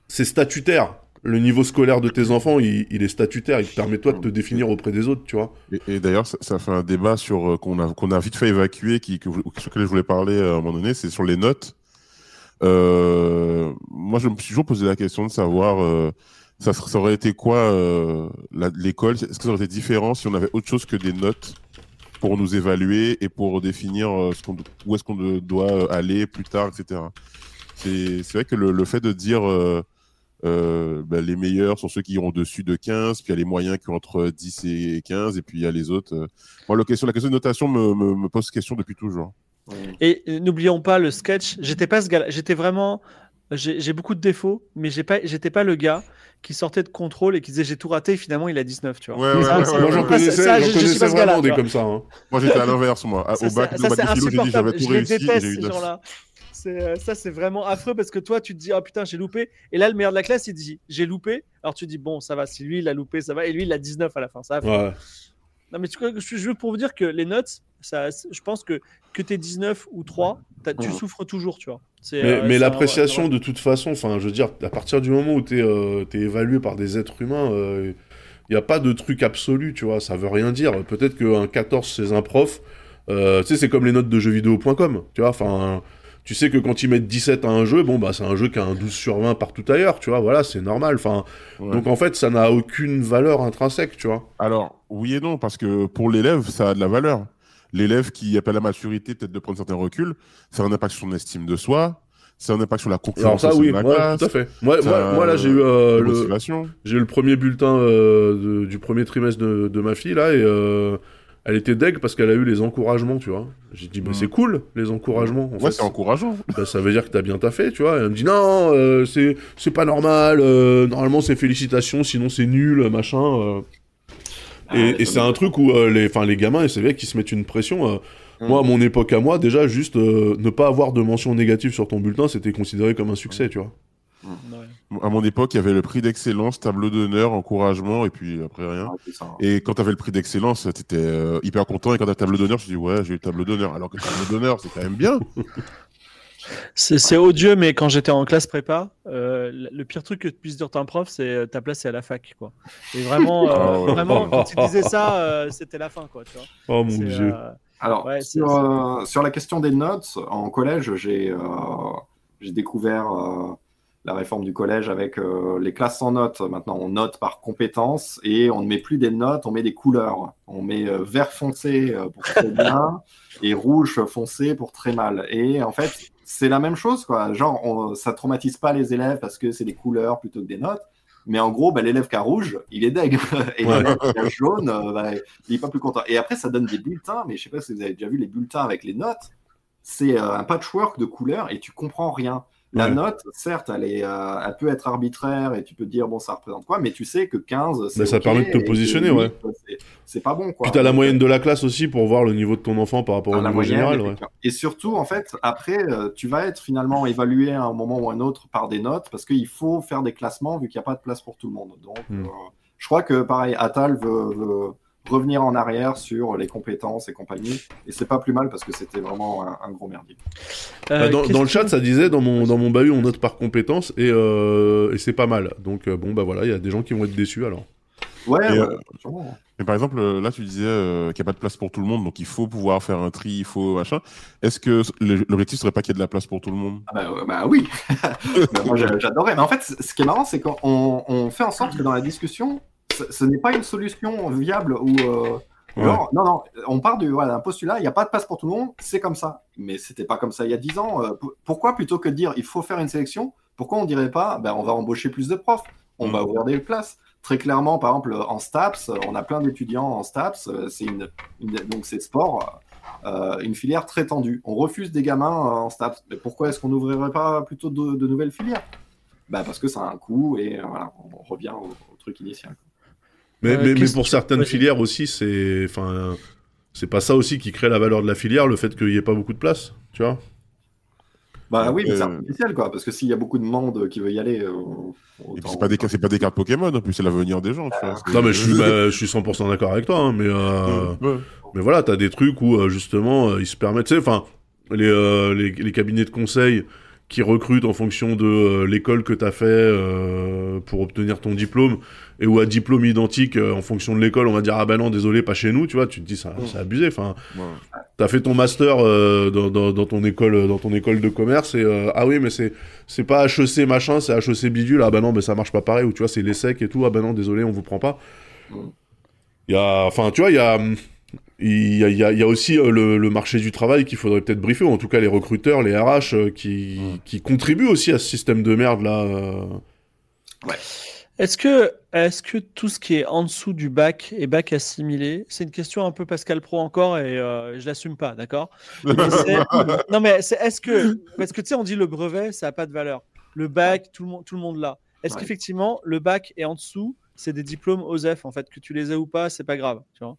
c'est statutaire le niveau scolaire de tes enfants, il, est statutaire, il te permet toi de te définir auprès des autres, tu vois. Et, d'ailleurs, ça, fait un débat sur euh, qu'on a qu'on a vite fait évacuer, qui que, sur lequel je voulais parler euh, à un moment donné, c'est sur les notes. Euh, moi, je me suis toujours posé la question de savoir, ça, ça, aurait été quoi l'école? Est-ce que ça aurait été différent si on avait autre chose que des notes pour nous évaluer et pour définir ce qu'on, où est-ce qu'on doit aller plus tard, etc. C'est vrai que le, le fait de dire euh, ben, les meilleurs sont ceux qui ont au-dessus de 15, puis il y a les moyens qui ont entre 10 et 15, et puis il y a les autres. Euh. Moi, la question, la question de notation me, me, pose question depuis toujours. Et n'oublions pas le sketch. J'étais pas ce gars J'étais vraiment. J'ai beaucoup de défauts, mais pas, j'étais pas le gars qui sortait de contrôle et qui disait j'ai tout raté et finalement il a 19, tu vois. Ouais, ouais, ouais, moi j'en connaissais, connaissais vraiment des comme ça. Hein. Moi j'étais à l'inverse, moi. Au bac, au bac de philo, j'ai dit j'avais tout réussi et j'ai eu 9. Euh, ça, c'est vraiment affreux parce que toi, tu te dis, oh putain, j'ai loupé. Et là, le meilleur de la classe, il dit, j'ai loupé. Alors tu dis, bon, ça va, si lui, il a loupé, ça va. Et lui, il a 19 à la fin. Ça va. Non, mais tu, je veux pour vous dire que les notes, ça, je pense que que tu es 19 ou 3, tu souffres toujours, tu vois. Mais, euh, mais l'appréciation, de toute façon, enfin, je veux dire, à partir du moment où tu es, euh, évalué par des êtres humains, il n'y a pas de truc absolu, tu vois. Ça veut rien dire. Peut-être qu'un 14, c'est un prof. tu sais, c'est comme les notes de jeuxvideo.com, tu vois. Enfin tu sais que quand ils mettent 17 à un jeu, bon, bah, c'est un jeu qui a un 12 sur 20 partout ailleurs, tu vois, voilà, c'est normal. Enfin, Donc, en fait, ça n'a aucune valeur intrinsèque, tu vois. Alors, oui et non, parce que pour l'élève, ça a de la valeur. L'élève qui n'a pas la maturité, peut-être de prendre certains reculs, ça a un impact sur son estime de soi, ça a un impact sur la confiance Alors ça, oui, tout à fait. Moi, moi, là, j'ai eu, euh, le, j'ai eu le premier bulletin euh, du premier trimestre de, de, ma fille, là, et euh, elle était deg parce qu'elle a eu les encouragements, tu vois. J'ai dit, mais c'est cool, les encouragements. En ouais, c'est encourageant. [LAUGHS] Bah, ça veut dire que t'as bien taffé, tu vois. elle me dit, non, euh, c'est, c'est pas normal, euh, normalement c'est félicitations, sinon c'est nul, machin. Euh. Ah, et, c'est un truc où les, les gamins, et c'est vrai qu'ils se mettent une pression. Moi, à mon époque à moi, déjà, juste ne pas avoir de mention négative sur ton bulletin, c'était considéré comme un succès, tu vois. À mon époque, il y avait le prix d'excellence, tableau d'honneur, encouragement, et puis après rien. Et quand tu avais le prix d'excellence, tu étais euh, hyper content. Et quand tu as le tableau d'honneur, tu dis ouais, j'ai eu le tableau d'honneur. Alors que le tableau d'honneur, c'est quand même bien. [LAUGHS] C'est odieux, mais quand j'étais en classe prépa, euh, le pire truc que tu puisses dire un prof, c'est euh, ta place est à la fac. Quoi. Et vraiment, ah [LAUGHS] vraiment quand tu disais ça, c'était la fin. Quoi, tu vois. Oh mon dieu. Alors, sur, sur, la question des notes, en collège, j'ai découvert la réforme du collège avec euh, les classes sans notes. Maintenant, on note par compétence et on ne met plus des notes, on met des couleurs. On met euh, vert foncé euh, pour très [LAUGHS] bien et rouge foncé pour très mal. Et en fait, c'est la même chose, quoi. Genre, on, ça traumatise pas les élèves parce que c'est des couleurs plutôt que des notes. Mais en gros, bah, l'élève qui a rouge, il est deg. [LAUGHS] Et l'élève qui a jaune, bah, il est pas plus content. Et après, ça donne des bulletins. Mais je sais pas si vous avez déjà vu les bulletins avec les notes c'est un patchwork de couleurs et tu comprends rien. La Ouais. note, certes, elle, est, euh, elle peut être arbitraire et tu peux te dire, bon, ça représente quoi, mais tu sais que 15, c'est. Mais ça permet de te positionner, 8, ouais. c'est- pas bon, quoi. Puis t'as la moyenne de la classe aussi pour voir le niveau de ton enfant par rapport à au la niveau moyenne, général. Ouais. Et surtout, en fait, après, euh, tu vas être finalement évalué à un moment ou à un autre par des notes parce qu'il faut faire des classements vu qu'il n'y a pas de place pour tout le monde. Donc, Hmm. euh, je crois que pareil, Atal veut, veut revenir en arrière sur les compétences et compagnie. Et c'est pas plus mal parce que c'était vraiment un, un gros merdier. Euh, Bah, dans, le chat, ça disait dans mon, dans mon bahut, on note par compétence et, euh, et c'est pas mal. Donc, euh, bon, bah voilà, il y a des gens qui vont être déçus alors. Ouais, Et, ouais, euh, sûrement. Mais par exemple, là, tu disais euh, qu'il n'y a pas de place pour tout le monde, donc il faut pouvoir faire un tri, il faut machin. Est-ce que l'objectif serait pas qu'il y ait de la place pour tout le monde? Ah bah, bah oui, [LAUGHS] Bah, moi j'a- j'adorais. Mais en fait, ce qui est marrant, c'est qu'on on fait en sorte que dans la discussion, ce, n'est pas une solution viable ou. euh, Ouais. genre, non, non, on part du voilà, d'un postulat, il n'y a pas de place pour tout le monde, c'est comme ça. Mais c'était pas comme ça il y a 10 ans. euh, pourquoi plutôt que de dire il faut faire une sélection, pourquoi on dirait pas ben, on va embaucher plus de profs, on Mm. va ouvrir des places Très clairement, par exemple, en STAPS, on a plein d'étudiants en STAPS, euh, c'est une, une- donc c'est sport, euh, une filière très tendue. On refuse des gamins en STAPS. Mais pourquoi est-ce qu'on n'ouvrirait pas plutôt de, de nouvelles filières? Bah Parce que ça a un coût et voilà, on revient au, au truc initial. Mais, Euh, mais, mais pour certaines filières aussi, c'est. Enfin. C'est pas ça aussi qui crée la valeur de la filière, le fait qu'il n'y ait pas beaucoup de place, tu vois Bah oui, mais c'est Euh, artificiel quoi, parce que s'il y a beaucoup de monde qui veut y aller. euh, Et puis c'est pas des c'est pas des cartes Pokémon, en plus c'est l'avenir des gens. Tu vois. Non, mais je suis, [LAUGHS] bah, je suis 100% d'accord avec toi, hein, mais, euh, Ouais. mais voilà, t'as des trucs où justement ils se permettent, tu sais, enfin, les, euh, les, les cabinets de conseil qui recrutent en fonction de euh, l'école que t'as fait euh, pour obtenir ton diplôme et où à diplôme identique euh, en fonction de l'école on va dire ah ben non désolé pas chez nous tu vois tu te dis ça c'est abusé enfin. Ouais. t'as fait ton master dans, dans, dans ton école dans ton école de commerce et ah oui mais c'est c'est pas HEC machin c'est HEC bidule ah ben non mais ça marche pas pareil ou tu vois c'est l'ESSEC et tout ah ben non désolé on vous prend pas. Il y a enfin tu vois il y a il y a, il y a- il y a aussi euh, le, le marché du travail qu'il faudrait peut-être briefer, ou en tout cas les recruteurs, les RH, euh, qui, Mm. qui contribuent aussi à ce système de merde là. euh. Est-ce que, est que tout ce qui est en dessous du bac est bac assimilé? C'est une question un peu Pascal Pro encore et euh, je l'assume pas, d'accord? [LAUGHS] Non mais est-ce que parce que tu sais on dit le brevet ça a pas de valeur, le bac tout le monde tout le monde l'a. Est-ce Ouais. qu'effectivement le bac est en dessous? C'est des diplômes OSEF en fait que tu les aies ou pas c'est pas grave tu vois?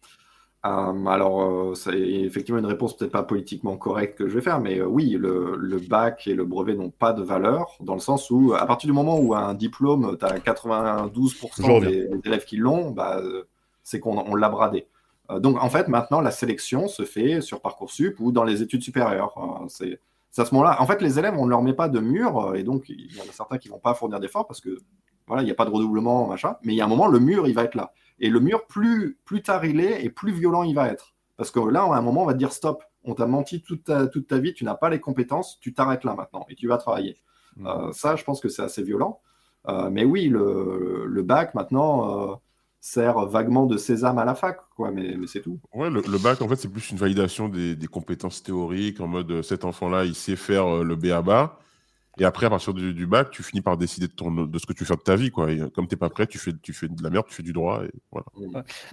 Euh, alors, euh, c'est effectivement une réponse peut-être pas politiquement correcte que je vais faire, mais euh, oui, le, le bac et le brevet n'ont pas de valeur, dans le sens où, à partir du moment où un diplôme, tu as 92% Je reviens. des, des élèves qui l'ont, bah, euh, c'est qu'on on l'a bradé. Euh, donc, en fait, maintenant, la sélection se fait sur Parcoursup ou dans les études supérieures. Euh, c'est à ce moment-là. En fait, les élèves, on ne leur met pas de mur, euh, et donc il y en a certains qui vont pas fournir d'efforts parce que voilà, il n'y a pas de redoublement, machin. Mais il y a un moment, le mur, il va être là. Et le mur, plus, plus tard il est, et plus violent il va être. Parce que là, à un moment, on va te dire stop. On t'a menti toute ta, toute ta vie, tu n'as pas les compétences, tu t'arrêtes là maintenant et tu vas travailler. Mm. Euh, ça, je pense que c'est assez violent. Euh, mais oui, le, le bac maintenant euh, sert vaguement de sésame à la fac, quoi. Mais, mais c'est tout. Ouais, le, le bac, en fait, c'est plus une validation des, des compétences théoriques, en mode cet enfant-là, il sait faire le B.A.B.A. Et après, à partir du, du bac, tu finis par décider de, ton, de ce que tu fais de ta vie. Quoi. Et, euh, comme tu n'es pas prêt, tu fais, tu fais de la merde, tu fais du droit. Et voilà.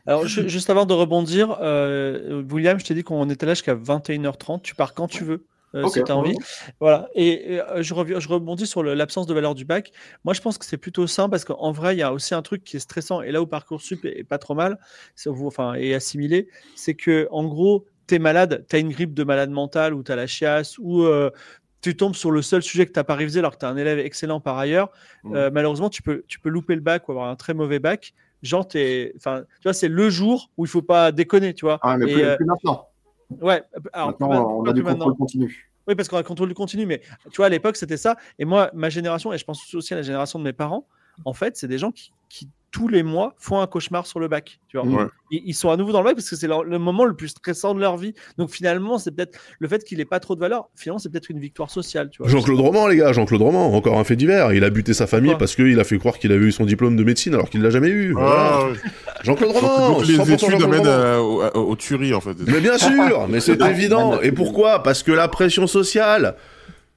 Alors ju- juste avant de rebondir euh, William je t'ai dit qu'on était là jusqu'à 21h30 tu pars quand tu veux euh, si tu as envie. Voilà, et, et, euh, je, reviens, je rebondis sur l'absence de valeur du bac. Moi, je pense que c'est plutôt sain parce qu'en vrai, il y a aussi un truc qui est stressant, et là où Parcoursup est, est pas trop mal, enfin, est assimilé, c'est que en gros, tu es malade, tu as une grippe de malade mental, ou tu as la chiasse, ou euh, tu tombes sur le seul sujet que tu n'as pas révisé alors que tu es un élève excellent par ailleurs. Mm. Euh, malheureusement, tu peux, tu peux louper le bac ou avoir un très mauvais bac. Genre, t'es- enfin, tu vois, c'est le jour où il faut pas déconner, tu vois. Ah, mais Et, plus, euh, plus maintenant. ouais, alors, maintenant, plus on a du plus contrôle continu. Oui, parce qu'on a le contrôle du continu, mais tu vois, à l'époque, c'était ça. Et moi, ma génération, et je pense aussi à la génération de mes parents, en fait, c'est des gens qui, qui, tous les mois, font un cauchemar sur le bac. Tu vois. Ouais. Ils, ils sont à nouveau dans le bac parce que c'est le moment le plus stressant de leur vie. Donc finalement, c'est peut-être le fait qu'il ait pas trop de valeur, finalement, c'est peut-être une victoire sociale. Jean-Claude Roman, les gars, Jean-Claude Roman, encore un fait divers. Il a buté sa famille parce qu'il a fait croire qu'il avait eu son diplôme de médecine alors qu'il l'a jamais eu. Voilà. Ah, ouais. Jean-Claude Roman, donc, les 100% études amènent Roman. à- au, au tuerie, en fait. Mais bien sûr, mais c'est évident. Et pourquoi? Parce que la pression sociale.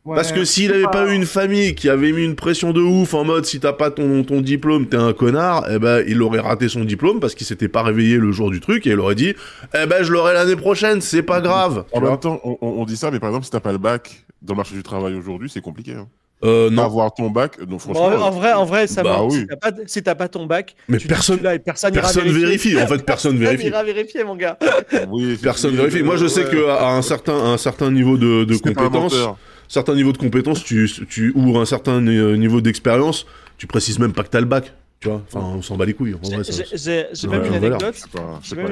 Parce que s'il avait pas eu une famille qui avait mis une pression de ouf en mode si t'as pas ton, ton diplôme, t'es un connard, eh ben il aurait raté son diplôme parce qu'il s'était pas réveillé le jour du truc et il aurait dit eh ben je l'aurai l'année prochaine, c'est pas grave. En même temps, on, on, dit ça, mais par exemple, si t'as pas le bac dans le marché du travail aujourd'hui, c'est compliqué. Hein. Euh, non. Avoir ton bac, non, franchement. en vrai, en vrai, ça bah oui. Si t'as pas, si pas ton bac, Mais tu personne- là, et personne, ira Personne vérifier. vérifie. En fait, personne vérifie. ira vérifier, mon gars. Oui, Personne vérifie. Moi, je sais ouais. que à un certain, à un certain niveau de, pas compétence. Certain niveau de compétence, tu, tu ou un certain euh, niveau d'expérience, tu précises même pas que t'as le bac. Tu vois, enfin, on s'en bat les couilles. J'ai- Ouais, même une anecdote. J'ai même,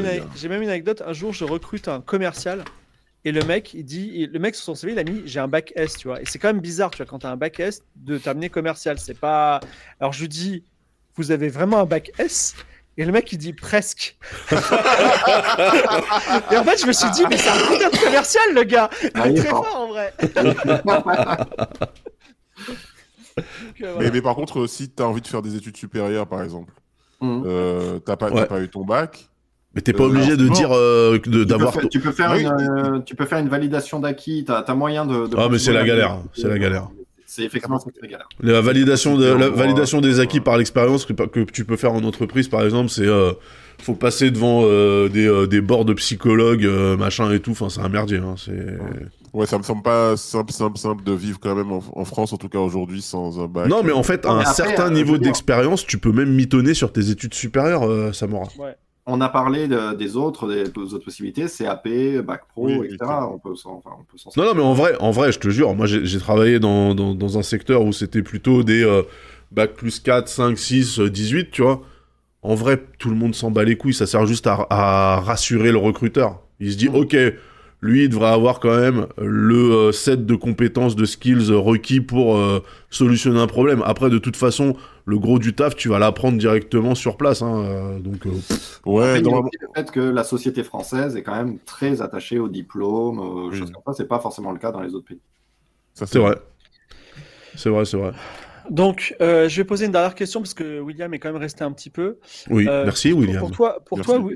une même anecdote. Un jour, je recrute un commercial et le mec, il dit, il- le mec sur son CV, il a mis j'ai un bac S, tu vois. Et c'est quand même bizarre, tu vois, quand t'as un bac S, de terminer commercial. C'est pas. Alors je lui dis, vous avez vraiment un bac S? Et le mec, il dit presque. [LAUGHS] et en fait, je me suis dit, mais c'est un putain de commercial, le gars. Il Ah, est est très fort. fort, en vrai. [LAUGHS] Donc, euh, voilà. Mais, mais par contre, euh, si tu as envie de faire des études supérieures, par exemple, Mhm. euh, t'as pas, Ouais. pas eu ton bac, Mais t'es pas Euh, obligé de dire euh, de- Tu peux, d'avoir. faire, tu peux faire Ah oui. une, euh, tu peux faire une validation d'acquis. T'as as moyen de. de Ah, mais c'est la galère, c'est la galère. C'est effectivement c'est très galère. La validation, de, la Ouais. validation des acquis par l'expérience que, que tu peux faire en entreprise, par exemple, c'est euh, faut passer devant euh, des, euh, des bords de psychologues, euh, machin et tout. Enfin, c'est un merdier. Hein, c'est... ouais, ça me semble pas simple, simple, simple de vivre quand même en, en France, en tout cas aujourd'hui, sans un bac. Non, mais en fait, à un certain euh, niveau d'expérience, tu peux même mitonner sur tes études supérieures, euh, Samora. On a parlé de- des autres, des, des autres possibilités, CAP, Bac Pro, Oui, etc. oui, on peut s'en enfin, Non, non, mais en vrai, en vrai, je te jure, moi j'ai travaillé dans, dans, dans un secteur où c'était plutôt des euh, bac plus 4, 5, 6, euh, 18, tu vois. En vrai, tout le monde s'en bat les couilles, ça sert juste à, à rassurer le recruteur. Il se dit, Mhm. ok, lui, il devrait avoir quand même le euh, set de compétences, de skills requis pour euh, solutionner un problème. Après, de toute façon, le gros du taf, tu vas l'apprendre directement sur place. Hein, euh, donc, euh, Ouais, dans le fait que la société française est quand même très attachée au diplôme, euh, Oui. choses comme ça. C'est pas forcément le cas dans les autres pays. ça, c'est vrai. C'est vrai, c'est vrai. Donc, euh, je vais poser une dernière question parce que William est quand même resté un petit peu. Oui, Euh, merci, William. Pour toi, pour Merci. toi,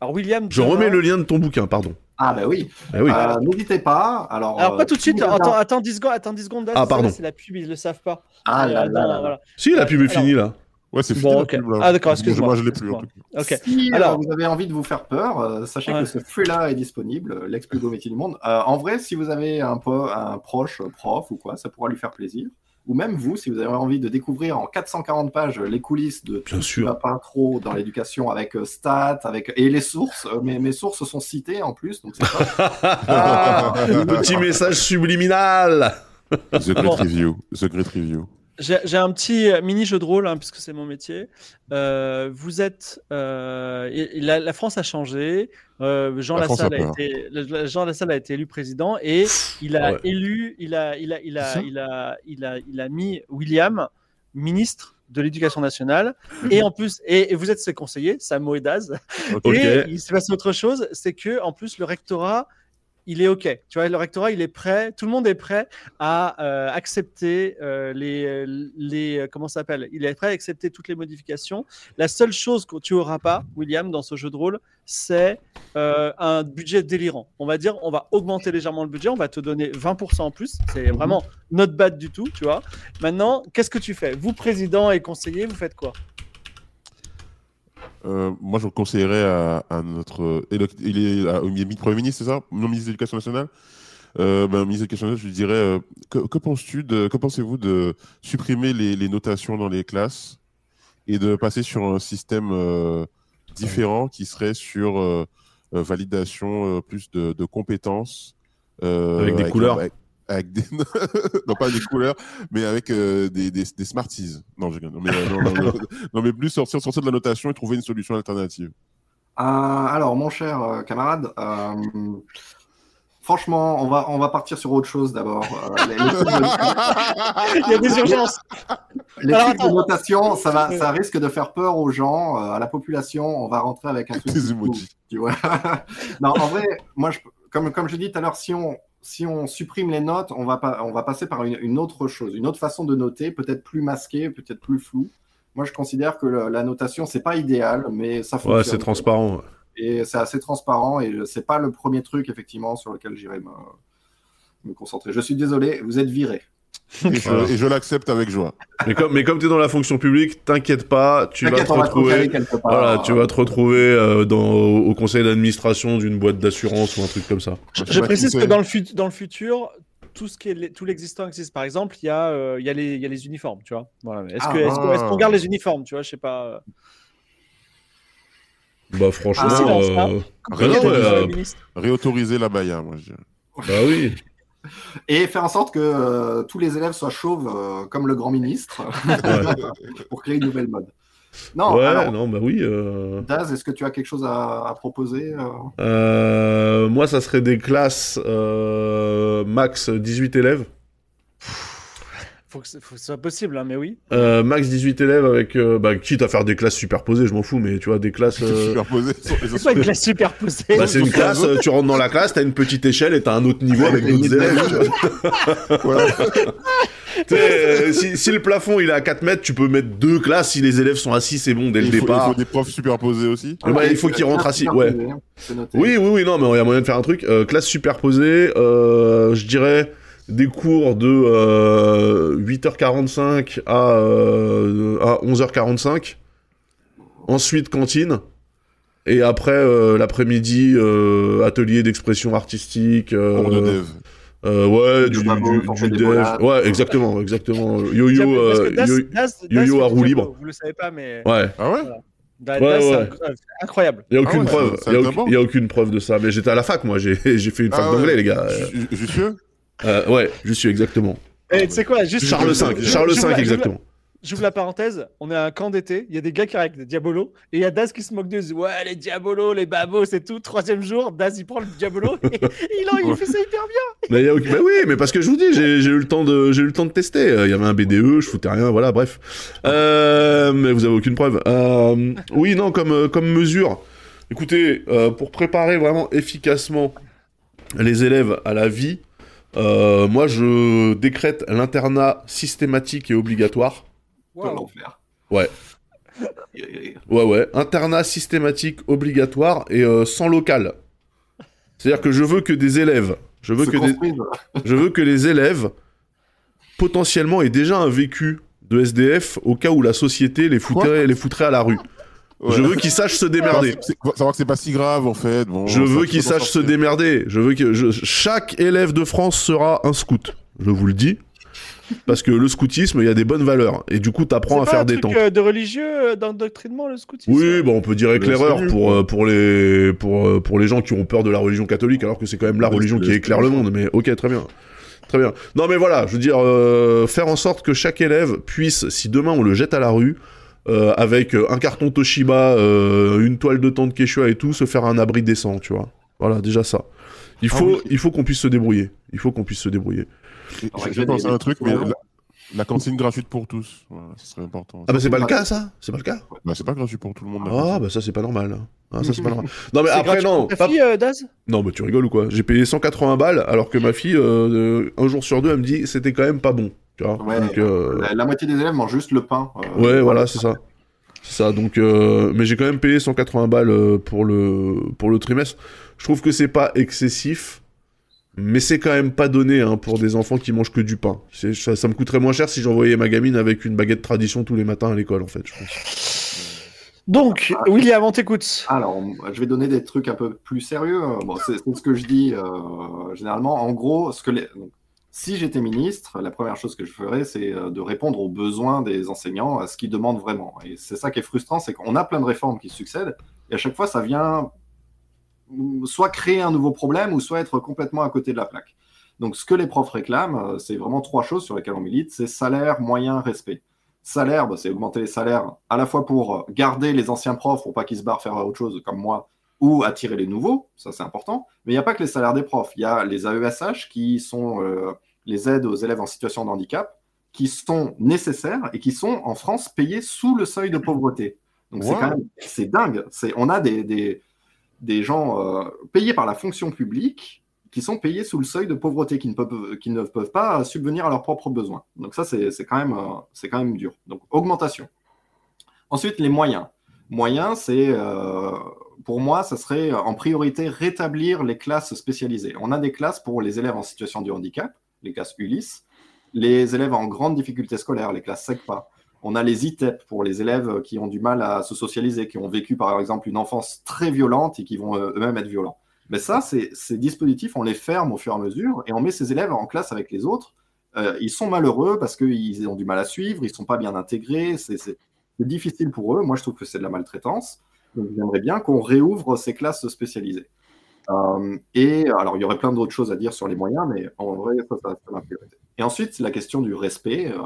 alors William. Je demain- remets le lien de ton bouquin, pardon. Ah bah oui. Eh oui. Euh, N'hésitez pas. Alors, Alors pas euh, tout de suite. Attends, attends 10 secondes. Attends 10 secondes. là, Ah, c'est- pardon. C'est la pub, ils le savent pas. Ah là Euh, là là là. voilà. Si, la pub est finie, là. Ouais, c'est Bon, fini la ok. pub, là. Ah, d'accord, excuse-moi, Moi, je l'ai plus. en tout cas. Si Alors- vous avez envie de vous faire peur, euh, sachez Ouais. que ce fruit-là est disponible, l'ex plus beau métier du monde. Euh, en vrai, si vous avez un, po- un proche prof ou quoi, ça pourra lui faire plaisir. Ou même vous, si vous avez envie de découvrir en 440 pages les coulisses de Bien ce qui sûr. va pas trop dans l'éducation avec euh, stats, avec et les sources. euh, mes, mes sources sont citées en plus, donc c'est pas. [LAUGHS] Ah, Petit message subliminal. The Great. Review. The Great Review. J'ai un petit euh, mini jeu de rôle, hein, puisque c'est mon métier. Euh, vous êtes. euh, et- et la, la France a changé. Euh, Jean, La a Lassalle a été, le- Jean Lassalle a été élu président et il a Ouais. élu, il a, il a, il a, il a, il a, il a mis William ministre de l'Éducation nationale et en plus et, et vous êtes ses conseillers, Samo et Daz. Ok. Et il s'est passé autre chose, c'est que en plus le rectorat, il est ok. Tu vois, le rectorat, il est prêt. Tout le monde est prêt à euh, accepter euh, les les euh, comment ça s'appelle? Il est prêt à accepter toutes les modifications. La seule chose que tu auras pas, William, dans ce jeu de rôle, c'est euh, un budget délirant. On va dire, on va augmenter légèrement le budget, on va te donner 20% en plus. C'est vraiment not bad du tout, tu vois. Maintenant, qu'est-ce que tu fais? Vous, président et conseiller, vous faites quoi? Euh, moi, je conseillerais à, à notre. euh, Il est à- au mi- Premier ministre, c'est ça? Non, ministre de l'Éducation nationale? Euh, ben, ministre de l'Éducation nationale, je lui dirais euh, que, que penses-tu de, que pensez-vous de supprimer les, les notations dans les classes et de passer sur un système différent qui serait sur validation plus de, de compétences Avec des couleurs. avec, avec des [LAUGHS] non pas des couleurs mais avec euh, des, des, des smarties non je non, mais, euh, non, non, non, non, mais plus sortir, sortir de la notation et trouver une solution alternative Euh, alors, mon cher euh, camarade, euh, franchement, on va, on va partir sur autre chose d'abord. Euh, les, [LAUGHS] Il y a des urgences. les Alors, de notation, ça, va, ça risque de faire peur aux gens, euh, à la population. On va rentrer avec un [LAUGHS] truc. Des emojis. Tu vois non, en vrai, moi, je, comme, comme je l'ai dit tout à l'heure, si on, si on supprime les notes, on va, pas, on va passer par une, une autre chose, une autre façon de noter, peut-être plus masquée, peut-être plus floue. Moi, je considère que le- la notation, c'est pas idéal, mais ça fonctionne. Ouais, c'est transparent. Et c'est assez transparent et c'est pas le premier truc effectivement sur lequel j'irai me, me concentrer. Je suis désolé, vous êtes viré. Et je, l'accepte avec joie. Mais comme, mais comme tu es dans la fonction publique, t'inquiète pas, tu vas te va retrouver. Voilà, tu vas te retrouver euh, dans, au conseil d'administration d'une boîte d'assurance ou un truc comme ça. Je, précise que dans le, fut- dans le futur, tout ce qui est tout l'existant existe. Par exemple, il y, a, euh, il y, a les- il y a les uniformes, tu vois. Voilà. Est-ce Ah. est-ce qu'on garde les uniformes, tu vois Je sais pas. euh, Bah franchement, Ah, hein. euh, bah. Réautoriser la baya, moi je bah oui. Et faire en sorte que euh, tous les élèves soient chauves euh, comme le grand ministre [LAUGHS] pour créer une nouvelle mode. Non, ouais, alors, non, bah oui. euh, Daz, est-ce que tu as quelque chose à, à proposer moi, ça serait des classes max 18 élèves. Faut que, ce- faut que ce soit possible, hein, mais oui. Euh, max 18 élèves avec, euh, bah, quitte à faire des classes superposées, je m'en fous, mais tu vois, des classes. euh, Superposé sur les C'est pas une autres. classe superposée? Bah, c'est une classe, euh, tu rentres dans la classe, t'as une petite échelle et t'as un autre niveau avec d'autres élèves. tu vois. [LAUGHS] Voilà. Tu sais, euh, si, si le plafond il est à 4 mètres, tu peux mettre deux classes. Si les élèves sont assis, c'est bon dès le il, faut, il départ. faut des profs superposés aussi. Ben, il faut qu'ils rentrent assis, ouais. Oui, oui, oui, non, mais il y a moyen de faire un truc. Euh, classe superposée, euh, je dirais des cours de euh, 8h45 à, euh, à 11h45. Ensuite, cantine. Et après, euh, l'après-midi, euh, atelier d'expression artistique. euh, Cours de dev. euh, ouais, Du dev. Ouais, exactement, exactement. [LAUGHS] Yo-yo, euh, yo-yo à roue libre. Vous le savez pas, mais Ouais. Ah ouais? c'est incroyable. Il n'y a aucune Ah ouais, preuve. Il y a aucune- bon. il y a aucune preuve de ça. Mais j'étais à la fac, moi. J'ai [LAUGHS] j'ai fait une fac Ah ouais. d'anglais, les gars. Euh, Ju- Jussieu euh, ouais, je suis exactement. Et tu sais quoi, juste Charles V, Charles V, exactement. J'ouvre la parenthèse, on est à un camp d'été, il y a des gars qui arrivent avec des diabolos, et il y a Daz qui se moque d'eux, il dit, ouais, les diabolos, les babos, c'est tout. Troisième jour, Daz il prend le diabolo, [LAUGHS] et il, en- il fait ça hyper bien. Mais a bah oui, mais parce que je vous dis, j'ai eu le temps de, j'ai eu le temps de tester. Euh, Il y avait un BDE, je foutais rien, voilà, bref. Euh, mais vous avez aucune preuve. Euh, oui, non, comme comme mesure. Écoutez, euh, pour préparer vraiment efficacement les élèves à la vie, euh, moi je décrète l'internat systématique et obligatoire. Enfer. Ouais. Ouais, ouais. Internat systématique obligatoire et euh, sans local. C'est-à-dire que je veux que des élèves, je veux que des, [LAUGHS] je veux que les élèves potentiellement aient déjà un vécu de SDF au cas où la société les foutrait, les foutrait à la rue. Ouais. Je veux qu'ils sachent se démerder. Savoir que c'est pas si grave en fait. Bon, Je veux s'en sachent se démerder. Je veux que je- chaque élève de France sera un scout. Je vous le dis. Parce que le scoutisme, il y a des bonnes valeurs. Et du coup, t'apprends à pas faire un des truc temps. euh, de religieux euh, d'endoctrinement, le scoutisme Oui, bon, on peut dire éclaireur pour, euh, pour, les, pour, pour les gens qui ont peur de la religion catholique, alors que c'est quand même la religion qui éclaire le monde. Mais ok, très bien. Très bien. Non, mais voilà, je veux dire, euh, faire en sorte que chaque élève puisse, si demain on le jette à la rue, euh, avec euh, un carton Toshiba, euh, une toile de tente Quechua et tout, se faire un abri décent, tu vois. Voilà, déjà ça. Il Ah faut, oui. il faut qu'on puisse se débrouiller. Il faut qu'on puisse se débrouiller. Pensé des- à un truc, mais la, cantine gratuite pour tous. Voilà, ce serait important. Ah bah c'est pas le cas, ça? C'est pas le cas? Bah, c'est pas gratuit pour tout le monde. Ah bah ça c'est pas normal. Ah, ça c'est pas normal. [LAUGHS] Non mais après non, ta pas- fille, euh, Daz? Non, mais tu rigoles ou quoi? J'ai payé 180 balles alors que ma fille, euh, euh, un jour sur deux, elle me dit c'était quand même pas bon. Tu vois Ouais, Donc, euh, La, la moitié des élèves mangent juste le pain. euh, ouais, voilà, c'est ça. C'est ça. Donc, euh, mais j'ai quand même payé 180 balles pour le pour le trimestre. Je trouve que c'est pas excessif, mais c'est quand même pas donné hein, pour des enfants qui mangent que du pain. C'est- Ça, ça me coûterait moins cher si j'envoyais ma gamine avec une baguette tradition tous les matins à l'école, en fait. Je pense. Donc, William, on t'écoute. Alors, je vais donner des trucs un peu plus sérieux. Bon, c'est ce que je dis euh, généralement. En gros, ce que les... donc, si j'étais ministre, la première chose que je ferais, c'est euh, de répondre aux besoins des enseignants, à ce qu'ils demandent vraiment. Et c'est ça qui est frustrant, c'est qu'on a plein de réformes qui succèdent, et à chaque fois, ça vient soit créer un nouveau problème, ou soit être complètement à côté de la plaque. Donc, ce que les profs réclament, euh, c'est vraiment trois choses sur lesquelles on milite, c'est salaire, moyen, respect. Salaire, bah, c'est augmenter les salaires à la fois pour garder les anciens profs pour pas qu'ils se barrent faire autre chose comme moi, ou attirer les nouveaux, ça c'est important. Mais il n'y a pas que les salaires des profs, il y a les AESH qui sont euh, les aides aux élèves en situation de handicap, qui sont nécessaires et qui sont en France payés sous le seuil de pauvreté. Donc c'est Wow. quand même c'est dingue. On a des, des, des gens euh, payés par la fonction publique qui sont payés sous le seuil de pauvreté, qui ne peuvent, qui ne peuvent pas subvenir à leurs propres besoins. Donc ça, c'est quand, même, euh, quand même dur. Donc augmentation. Ensuite, les moyens. Moyens, c'est euh, pour moi, ça serait en priorité rétablir les classes spécialisées. On a des classes pour les élèves en situation de handicap, les classes Ulysse, les élèves en grande difficulté scolaire, les classes SECPA. On a les ITEP pour les élèves qui ont du mal à se socialiser, qui ont vécu par exemple une enfance très violente et qui vont euh, eux-mêmes être violents. Mais ça, ces dispositifs, on les ferme au fur et à mesure et on met ces élèves en classe avec les autres. Euh, ils sont malheureux parce qu'ils ont du mal à suivre, ils ne sont pas bien intégrés, c'est difficile pour eux. Moi, je trouve que c'est de la maltraitance. Donc, j'aimerais bien qu'on réouvre ces classes spécialisées. Euh, et alors, il y aurait plein d'autres choses à dire sur les moyens, mais en vrai, ça, ça c'est ma priorité. Et ensuite, la question du respect. Euh,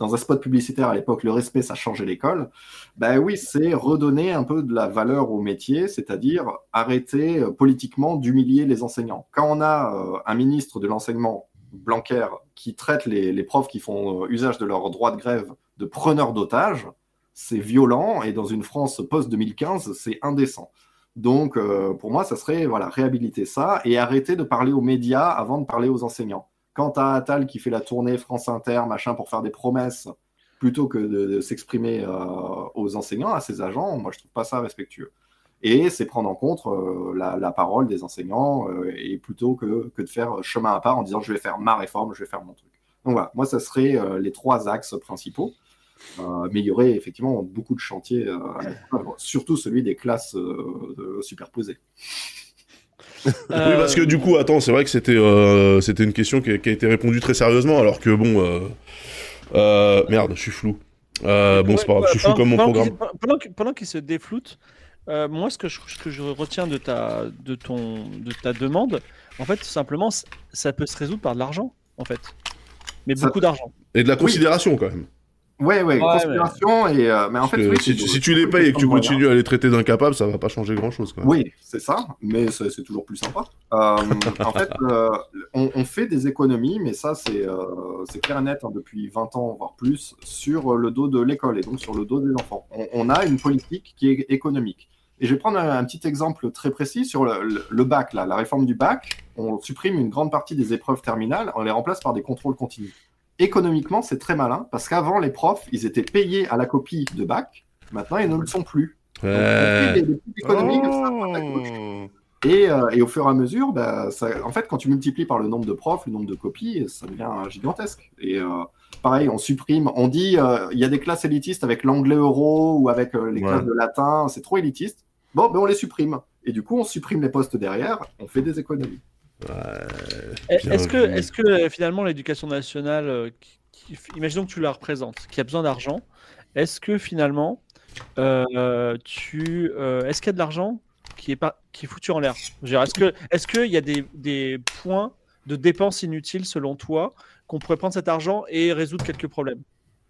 dans un spot publicitaire à l'époque, le respect, ça changeait l'école. Ben oui, c'est redonner un peu de la valeur au métier, c'est-à-dire arrêter euh, politiquement d'humilier les enseignants. Quand on a un ministre de l'enseignement, Blanquer, qui traite les, les, profs qui font usage de leur droit de grève de preneurs d'otages, c'est violent et dans une France post-2015, c'est indécent. Donc, euh, pour moi, ça serait voilà, réhabiliter ça et arrêter de parler aux médias avant de parler aux enseignants. Quant à Attal qui fait la tournée France Inter, machin, pour faire des promesses, plutôt que de, s'exprimer euh, aux enseignants, à ses agents, moi, je trouve pas ça respectueux. Et c'est prendre en compte euh, la, parole des enseignants, et plutôt que, que, de faire chemin à part en disant je vais faire ma réforme, je vais faire mon truc. Donc voilà, moi, ça serait les trois axes principaux. Euh, mais il y aurait effectivement beaucoup de chantiers, euh, surtout celui des classes euh, superposées. [LAUGHS] oui, parce que du coup, attends, c'est vrai que c'était c'était une question qui a, été répondue très sérieusement, alors que bon, merde, je suis flou. bon, c'est pas grave, je suis flou comme mon programme. pendant qu'il se défloute, moi, ce que, je, ce que je retiens de ta, de, ton, de ta demande, en fait, simplement, ça peut se résoudre par de l'argent, en fait. Mais beaucoup d'argent. Et de la considération, quand même. Ouais, ouais, conspiration. Et, euh, mais en fait, si, tu les payes et que tu continues à les traiter d'incapables, ça va pas changer grand chose. Oui, c'est ça, mais c'est toujours plus sympa. Euh, en fait, [LAUGHS] euh, on, fait des économies, mais ça, c'est clair et net hein, depuis 20 ans, voire plus, sur le dos de l'école et donc sur le dos des enfants. On, a une politique qui est économique. Et je vais prendre un, petit exemple très précis sur le, le, bac, là, la réforme du bac. On supprime une grande partie des épreuves terminales, on les remplace par des contrôles continus économiquement, c'est très malin parce qu'avant, les profs, ils étaient payés à la copie de bac. Maintenant, ils ne le sont plus. et, au fur et à mesure, bah, en fait, quand tu multiplies par le nombre de profs, le nombre de copies, ça devient gigantesque. Et euh, pareil, on supprime, on dit, euh, il y a des classes élitistes avec l'anglais euro ou avec euh, les classes de latin, c'est trop élitiste. Bon, ben on les supprime. Et du coup, on supprime les postes derrière, on fait des économies. Est-ce que, est que euh, finalement l'éducation nationale, euh, imaginons que tu la représentes, qui a besoin d'argent, est-ce que finalement, euh, tu, est-ce qu'il y a de l'argent qui est pas, qui est foutu en l'air? Est-ce que, est-ce qu'il y a des, des, points de dépenses inutiles selon toi qu'on pourrait prendre cet argent et résoudre quelques problèmes?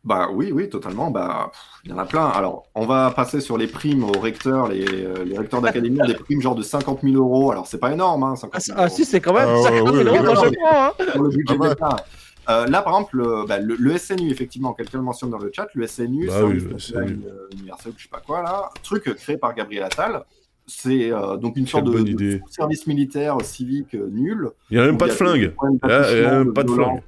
Bah oui, oui, totalement. Bah, il y en a plein. Alors, on va passer sur les primes aux recteurs. Les, euh, les recteurs d'académie ont des primes genre de 50 000 euros. Alors, c'est pas énorme. Hein, ah, ah, si, c'est quand même 50 000 euros dans hein. le budget de l'État. Euh, là, par exemple, le, bah, le, SNU, effectivement, quelqu'un le mentionne dans le chat, le SNU, bah, c'est une université ou je sais pas quoi, là, truc créé par Gabriel Attal. C'est euh, donc une sorte de, service militaire civique nul. Il n'y a même pas de flingue. Il n'y a même pas de flingue.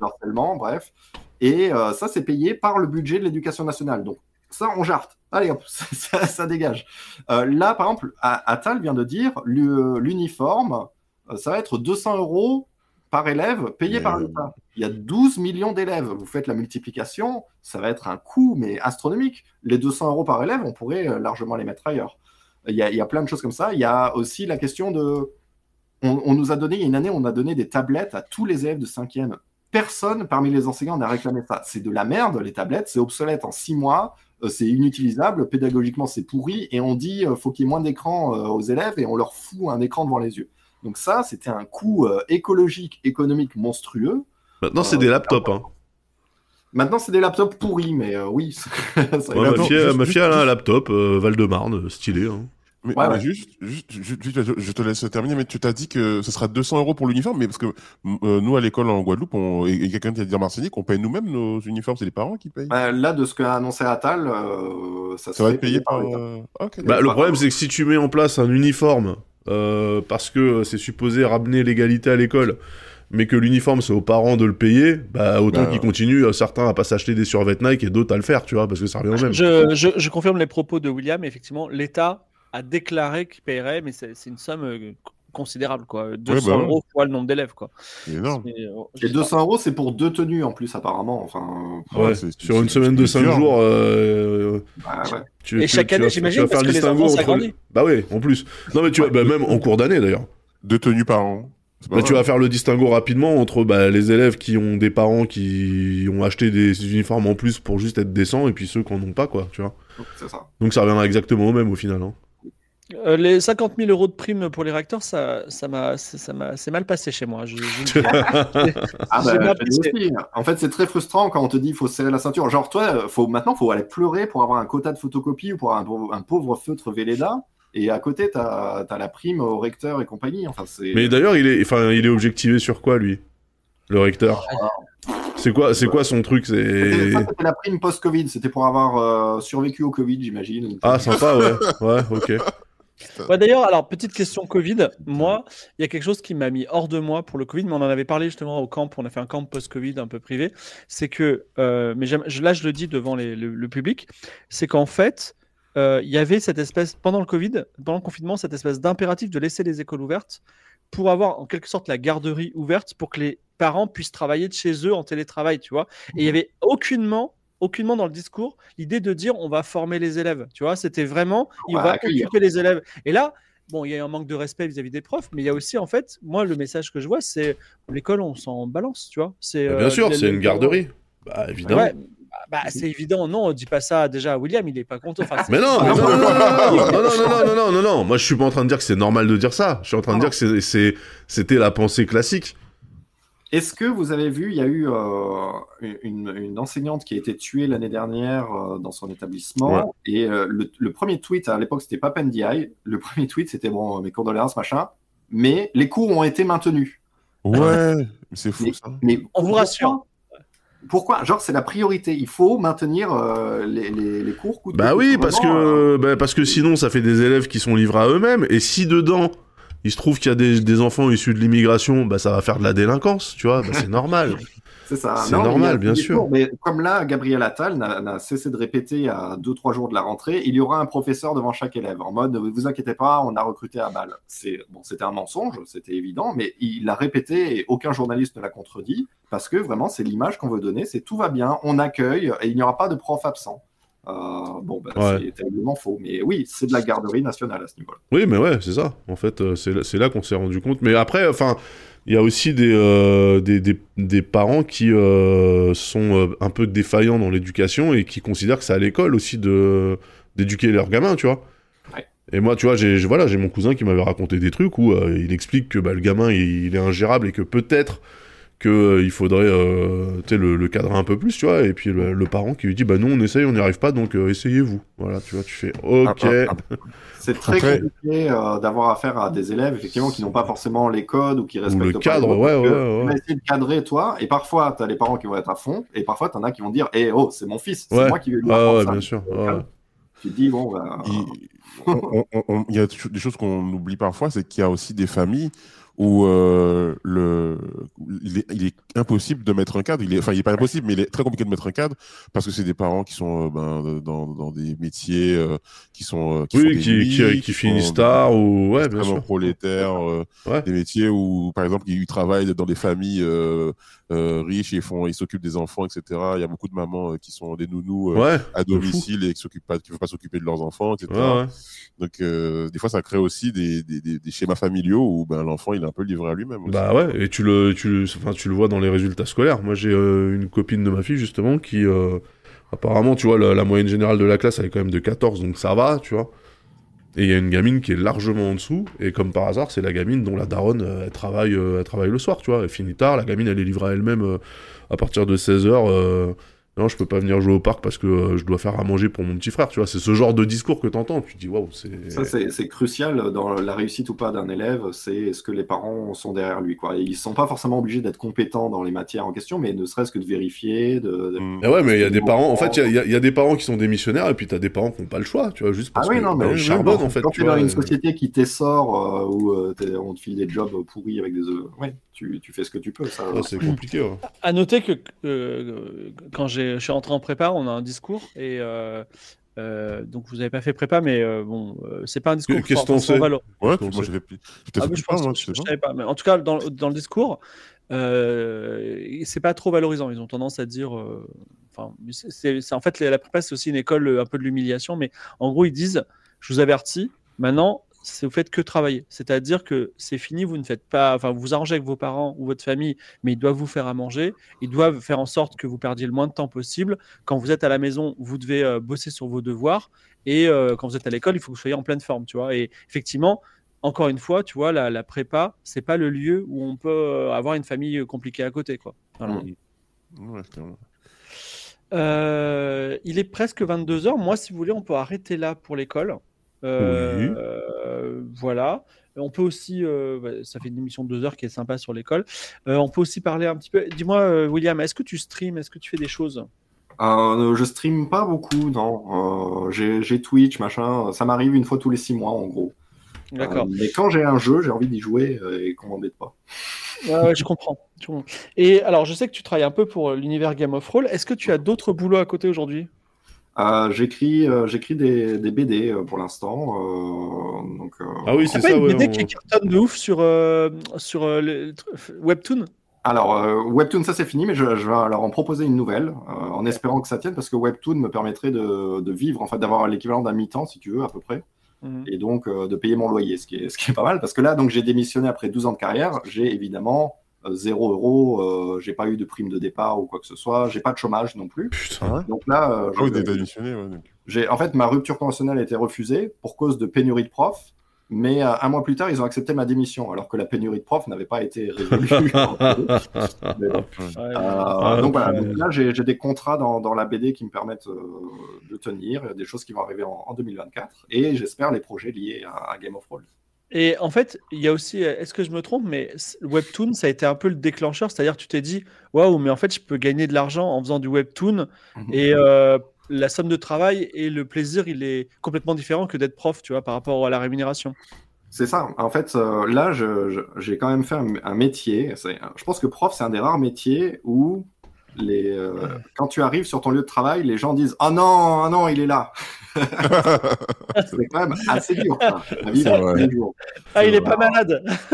Bref. Et euh, ça, c'est payé par le budget de l'éducation nationale. Donc, ça, on jarte. Allez, hop, [LAUGHS] ça, dégage. Euh, là, par exemple, Attal vient de dire l'uniforme, euh, ça va être 200 euros par élève payé par l'État. Il y a 12 millions d'élèves. Vous faites la multiplication, ça va être un coût, mais astronomique. Les 200 euros par élève, on pourrait largement les mettre ailleurs. Il y, a, il y a plein de choses comme ça. Il y a aussi la question de. On, on, nous a donné, il y a une année, on a donné des tablettes à tous les élèves de 5e personne parmi les enseignants n'a réclamé ça. C'est de la merde, les tablettes, c'est obsolète en six mois, euh, c'est inutilisable, pédagogiquement c'est pourri, et on dit qu'il euh, faut qu'il y ait moins d'écran euh, aux élèves et on leur fout un écran devant les yeux. Donc ça, c'était un coût écologique, économique monstrueux. Maintenant, c'est des laptops. Hein. Maintenant, c'est des laptops pourris, mais oui. [LAUGHS] ma, fille, a un laptop Val-de-Marne, stylé. Hein. Mais, juste, juste, je te laisse terminer, mais tu t'as dit que ce sera 200 euros pour l'uniforme, mais parce que euh, nous, à l'école en Guadeloupe, on, et, quelqu'un qui a dit en Martinique, on paye nous-mêmes nos uniformes, c'est les parents qui payent. Bah, Là, de ce qu'a annoncé Attal, euh, ça, va être payé par. Euh, bah, le problème, c'est que si tu mets en place un uniforme, parce que c'est supposé ramener l'égalité à l'école, mais que l'uniforme c'est aux parents de le payer, bah autant bah, qu'ils continuent, certains à pas s'acheter des survêtements Nike et d'autres à le faire, tu vois, parce que ça revient au même. Je, je, je confirme les propos de William, effectivement, l'État a déclaré qu'il paierait, mais c'est une somme euh, considérable, quoi. 200 bah ouais. euros fois le nombre d'élèves, quoi. Énorme. Euh, Et 200 euros, c'est pour deux tenues en plus, apparemment. Enfin, Ouais, sur une semaine de c'est 5 dur. jours, euh, bah, ouais. tu, Et tu- chaque tu année, j'imagine, tu vas parce faire que le les distinguo enfants entre-. Bah oui, en plus. Non, mais tu vois, bah, même en cours d'année d'ailleurs. Deux tenues par an. Bah, tu vas faire le distinguo rapidement entre bah, les élèves qui ont des parents qui ont acheté des uniformes en plus pour juste être décents et puis ceux qui en ont pas, quoi, tu vois. Ça. Donc ça reviendra exactement au même au final. hein. Euh, les 50 000 euros de prime pour les réacteurs, ça, ça m'a, ça m'a, c'est mal passé chez moi. Je, je- [LAUGHS] Ah bah, aussi. En fait, c'est très frustrant quand on te dit il faut serrer la ceinture. Genre, toi, faut, maintenant, il faut aller pleurer pour avoir un quota de photocopie ou pour avoir un, pauvre- un pauvre feutre Velleda. Et à côté, tu as, la prime au recteur et compagnie. Enfin, c'est... Mais d'ailleurs, il est, enfin, il est objectivé sur quoi lui, le recteur? C'est quoi, c'est quoi son truc? C'était la prime post-Covid. C'était pour avoir euh, survécu au Covid, j'imagine. ah sympa, ouais, ouais, ok. Ouais, d'ailleurs, alors petite question Covid. Moi, il y a quelque chose qui m'a mis hors de moi pour le Covid, mais on en avait parlé justement au camp. On a fait un camp post-Covid un peu privé. C'est que, euh, mais là, je le dis devant les- le, le public, c'est qu'en fait, euh, il y avait cette espèce pendant le Covid, pendant le confinement, cette espèce d'impératif de laisser les écoles ouvertes pour avoir en quelque sorte la garderie ouverte pour que les parents puissent travailler de chez eux en télétravail, tu vois. Et il y avait aucunement aucunement dans le discours l'idée de dire on va former les élèves, tu vois, c'était vraiment il va va accueillir. occuper les élèves. Et là, bon, il y a un manque de respect vis-à-vis des profs, mais il y a aussi en fait, moi le message que je vois c'est l'école on s'en balance, tu vois. C'est Bah, bien euh, sûr, c'est une garderie. Bah évidemment. Ouais, bah, c'est évident, non, dis pas ça déjà à William, il est pas content. Enfin, c'est- Mais non, mais Ah, non, non, non, non, non, non, non, non, non, non, non, Moi, je suis pas en train de dire que c'est normal de dire ça. Je suis en train de dire que c'était la pensée classique. Est-ce que vous avez vu, il y a eu euh, une, une enseignante qui a été tuée l'année dernière euh, dans son établissement. Ouais. Et euh, le, le premier tweet, à l'époque, c'était pas Pendiaï. Le premier tweet, c'était bon, mes condoléances, machin. Mais les cours ont été maintenus. Ouais, mais c'est fou Mais- ça. Mais On vous rassure. Pourquoi Genre, c'est la priorité. Il faut maintenir euh, les, les, les cours. Bah oui, parce Vraiment, euh, que, bah, parce que sinon, ça fait des élèves qui sont livrés à eux-mêmes. Et si dedans, il se trouve qu'il y a des, des enfants issus de l'immigration, bah ça va faire de la délinquance, tu vois. Bah, c'est normal. [LAUGHS] C'est ça. C'est normal, bien sûr. cours, mais comme là, Gabriel Attal n'a n'a cessé de répéter à 2-3 jours de la rentrée, il y aura un professeur devant chaque élève, en mode ne vous inquiétez pas, on a recruté à balle. C'est bon, c'était un mensonge, c'était évident, mais il l'a répété et aucun journaliste ne l'a contredit parce que vraiment c'est l'image qu'on veut donner, c'est tout va bien, on accueille et il n'y aura pas de prof absent. Euh, bon, Ouais. c'est terriblement faux, mais oui, c'est de la garderie nationale à ce niveau-là. Oui, mais ouais, c'est ça. En fait, euh, c'est là, c'est là qu'on s'est rendu compte. Mais après, enfin, il y a aussi des, euh, des, des, des parents qui euh, sont euh, un peu défaillants dans l'éducation et qui considèrent que c'est à l'école aussi de d'éduquer leurs gamins, tu vois. Ouais. Et moi, tu vois, j'ai voilà, j'ai mon cousin qui m'avait raconté des trucs où il explique que bah, le gamin, il, il est ingérable et que peut-être que euh, il faudrait euh, le, le cadrer un peu plus, tu vois. Et puis le, le parent qui lui dit, bah nous, on essaye, on n'y arrive pas, donc euh, essayez-vous. Voilà, tu vois, tu fais, ok. Ah, ah, C'est très Après- compliqué euh, d'avoir affaire à des élèves effectivement qui n'ont pas forcément les codes ou qui respectent le pas cadre, ouais, ouais, ouais. Tu vas essayer de cadrer toi, et parfois tu as les parents qui vont être à fond, et parfois tu en as qui vont dire Eh oh, c'est mon fils, c'est Ouais. moi qui vais lui Ah apprendre ouais, ça. bien sûr. Tu te dis Bon, bah, il on- on- on- il y a des choses qu'on oublie parfois, c'est qu'il y a aussi des familles où euh, le, il, est, il est impossible de mettre un cadre. Il est, enfin, il est pas impossible, mais il est très compliqué de mettre un cadre parce que c'est des parents qui sont euh, ben, dans, dans des métiers euh, qui sont euh, qui Oui, qui, qui, qui font finissent tard ou ouais, bien sûr. prolétaires, euh, Ouais. des métiers où, par exemple, ils travaillent dans des familles riches et font, ils s'occupent des enfants, etc. Il y a beaucoup de mamans euh, qui sont des nounous euh, Ouais, à domicile et qui s'occupent pas, qui veulent pas s'occuper de leurs enfants, etc. ouais, ouais. Donc, euh, des fois, ça crée aussi des, des, des, des schémas familiaux où ben, l'enfant il est un peu livré à lui-même. aussi. Bah ouais, et tu le, tu, le- enfin, tu le vois dans les résultats scolaires. Moi, j'ai euh, une copine de ma fille, justement, qui, euh, apparemment, tu vois, la, la moyenne générale de la classe, elle est quand même de 14, donc ça va, tu vois. Et il y a une gamine qui est largement en dessous, et comme par hasard, c'est la gamine dont la daronne, euh, travaille, euh, travaille le soir, tu vois. Elle finit tard, la gamine, elle est livrée à elle-même euh, à partir de 16h. Non, je peux pas venir jouer au parc parce que euh, je dois faire à manger pour mon petit frère, tu vois. C'est ce genre de discours que t'entends. Tu te dis, waouh, c'est. ça c'est crucial dans la réussite ou pas d'un élève, c'est est-ce que les parents sont derrière lui. Quoi. Ils sont pas forcément obligés d'être compétents dans les matières en question, mais ne serait-ce que de vérifier, de, de- Mm. Mais ouais, mais il y a des parents. En fait, il y a- y, y des parents qui sont démissionnaires et puis t'as des parents qui n'ont pas le choix, tu vois, juste parce Ah oui, que non, mais bah, en fait. Quand tu tu es dans une et- société qui t'essore, euh, où euh, on te file des jobs pourris avec des œufs, ouais, tu, tu fais ce que tu peux. Ça, Ouais, c'est compliqué. Ouais. À noter que euh, quand j'ai- je suis rentré en prépa, on a un discours et euh, Euh, donc vous n'avez pas fait prépa, mais euh, bon, euh, c'est pas un discours. Qu'est-ce qu'on sait Ouais, moi Ah, peut-être mais fait je, pas, pense- moi, je- je sais je pas. savais pas. Mais en tout cas, dans, dans le discours, euh, c'est pas trop valorisant. Ils ont tendance à dire. Enfin, c'est- en fait la prépa, c'est aussi une école un peu de l'humiliation. Mais en gros, ils disent je vous avertis, maintenant, vous faites que travailler. C'est-à-dire que c'est fini, vous ne faites pas. Enfin, vous arrangez avec vos parents ou votre famille, mais ils doivent vous faire à manger. Ils doivent faire en sorte que vous perdiez le moins de temps possible. Quand vous êtes à la maison, vous devez euh, bosser sur vos devoirs. Et euh, quand vous êtes à l'école, il faut que vous soyez en pleine forme, tu vois. Et effectivement, encore une fois, tu vois, la, la prépa, c'est pas le lieu où on peut euh, avoir une famille compliquée à côté, quoi. Voilà. Ouais, clairement. Euh, il est presque 22h. Moi, si vous voulez, on peut arrêter là pour l'école. Euh, euh, voilà. On peut aussi, euh, bah, ça fait une émission de deux heures qui est sympa sur l'école. Euh, on peut aussi parler un petit peu. Dis-moi, euh, William, est-ce que tu streams Est-ce que tu fais des choses? Euh, je stream pas beaucoup, non. Euh, j'ai Twitch, machin. Ça m'arrive une fois tous les six mois, en gros. D'accord. Euh, mais quand j'ai un jeu, j'ai envie d'y jouer et qu'on m'embête pas. Ouais, je comprends. Et alors, je sais que tu travailles un peu pour l'univers Game of Roll. Est-ce que tu as d'autres boulots à côté aujourd'hui? Euh, j'écris euh, j'écris des, des BD euh, pour l'instant. euh, donc, euh, Ah oui, C'est c'est pas ça, une ouais. BD on- qui cartonne de ouf sur, euh, sur euh, le- Webtoon? Alors, euh, Webtoon, ça c'est fini, mais je, je vais leur en proposer une nouvelle, euh, en espérant que ça tienne, parce que Webtoon me permettrait de, de vivre, en fait, d'avoir l'équivalent d'un mi-temps, si tu veux, à peu près, Mhm. et donc euh, de payer mon loyer, ce qui, est, ce qui est pas mal, parce que là, donc j'ai démissionné après 12 ans de carrière, j'ai évidemment euh, 0 euros, euh, j'ai pas eu de prime de départ ou quoi que ce soit, j'ai pas de chômage non plus. Putain. Donc là, euh, Ah oui, je- t'as démissionné, ouais. donc. j'ai, en fait, ma rupture conventionnelle a été refusée pour cause de pénurie de profs. Mais euh, un mois plus tard, ils ont accepté ma démission, alors que la pénurie de profs n'avait pas été résolue. [LAUGHS] Mais Euh, Ah, donc voilà, donc là j'ai j'ai des contrats dans, dans la BD qui me permettent euh, de tenir, des choses qui vont arriver en, en 2024, et j'espère les projets liés à, à Game of Thrones. Et en fait, il y a aussi, est-ce que je me trompe, mais Webtoon, ça a été un peu le déclencheur, c'est-à-dire tu t'es dit, waouh, mais en fait, je peux gagner de l'argent en faisant du Webtoon, Mhm. et euh, la somme de travail et le plaisir, il est complètement différent que d'être prof, tu vois, par rapport à la rémunération. C'est ça. En fait, euh, là, j'ai quand même fait un, un métier. Je pense que prof, c'est un des rares métiers où les, euh, quand tu arrives sur ton lieu de travail, les gens disent Ah non, ah non, il est là. [LAUGHS] c'est quand même assez dur. à vivre jours. Ah, il est Euh, pas malade [LAUGHS]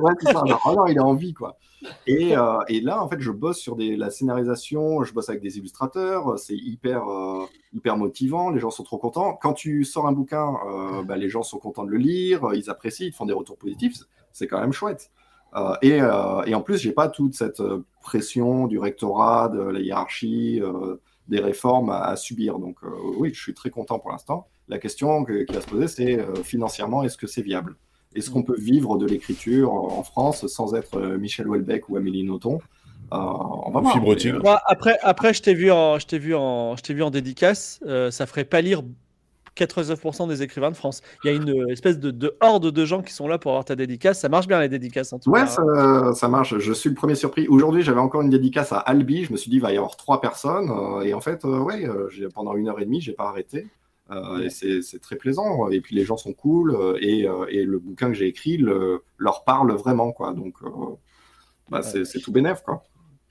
ouais, c'est ça. Genre, oh non, il est en vie, quoi. Et, euh, et là, en fait, je bosse sur des, la scénarisation, je bosse avec des illustrateurs, c'est hyper, euh, hyper motivant, les gens sont trop contents. Quand tu sors un bouquin, euh, bah, les gens sont contents de le lire, ils apprécient, ils te font des retours positifs, c'est quand même chouette. Euh, et, euh, et en plus, j'ai pas toute cette euh, pression du rectorat, de la hiérarchie, euh, des réformes à, à subir. Donc euh, oui, je suis très content pour l'instant. La question que- qui va se poser, c'est euh, financièrement, est-ce que c'est viable? Est-ce qu'on peut vivre de l'écriture en France sans être Michel Houellebecq ou Amélie Nothomb? Euh, On va voir. Mais, Moi, après, après, je t'ai vu en, je t'ai vu en, je t'ai vu en dédicace. euh, ça ferait pas lire 99% des écrivains de France. Il y a une euh, espèce de, de horde de gens qui sont là pour avoir ta dédicace. Ça marche bien les dédicaces en tout Ouais, cas. ça, ça marche. Je suis le premier surpris. Aujourd'hui, j'avais encore une dédicace à Albi. Je me suis dit, il va y avoir trois personnes. Euh, et en fait, euh, ouais, pendant une heure et demie, j'ai pas arrêté. Euh, c'est très plaisant. Et puis les gens sont cool. et, et le bouquin que j'ai écrit le- leur parle vraiment, quoi. Donc, euh, bah, c'est c'est tout bénef, quoi.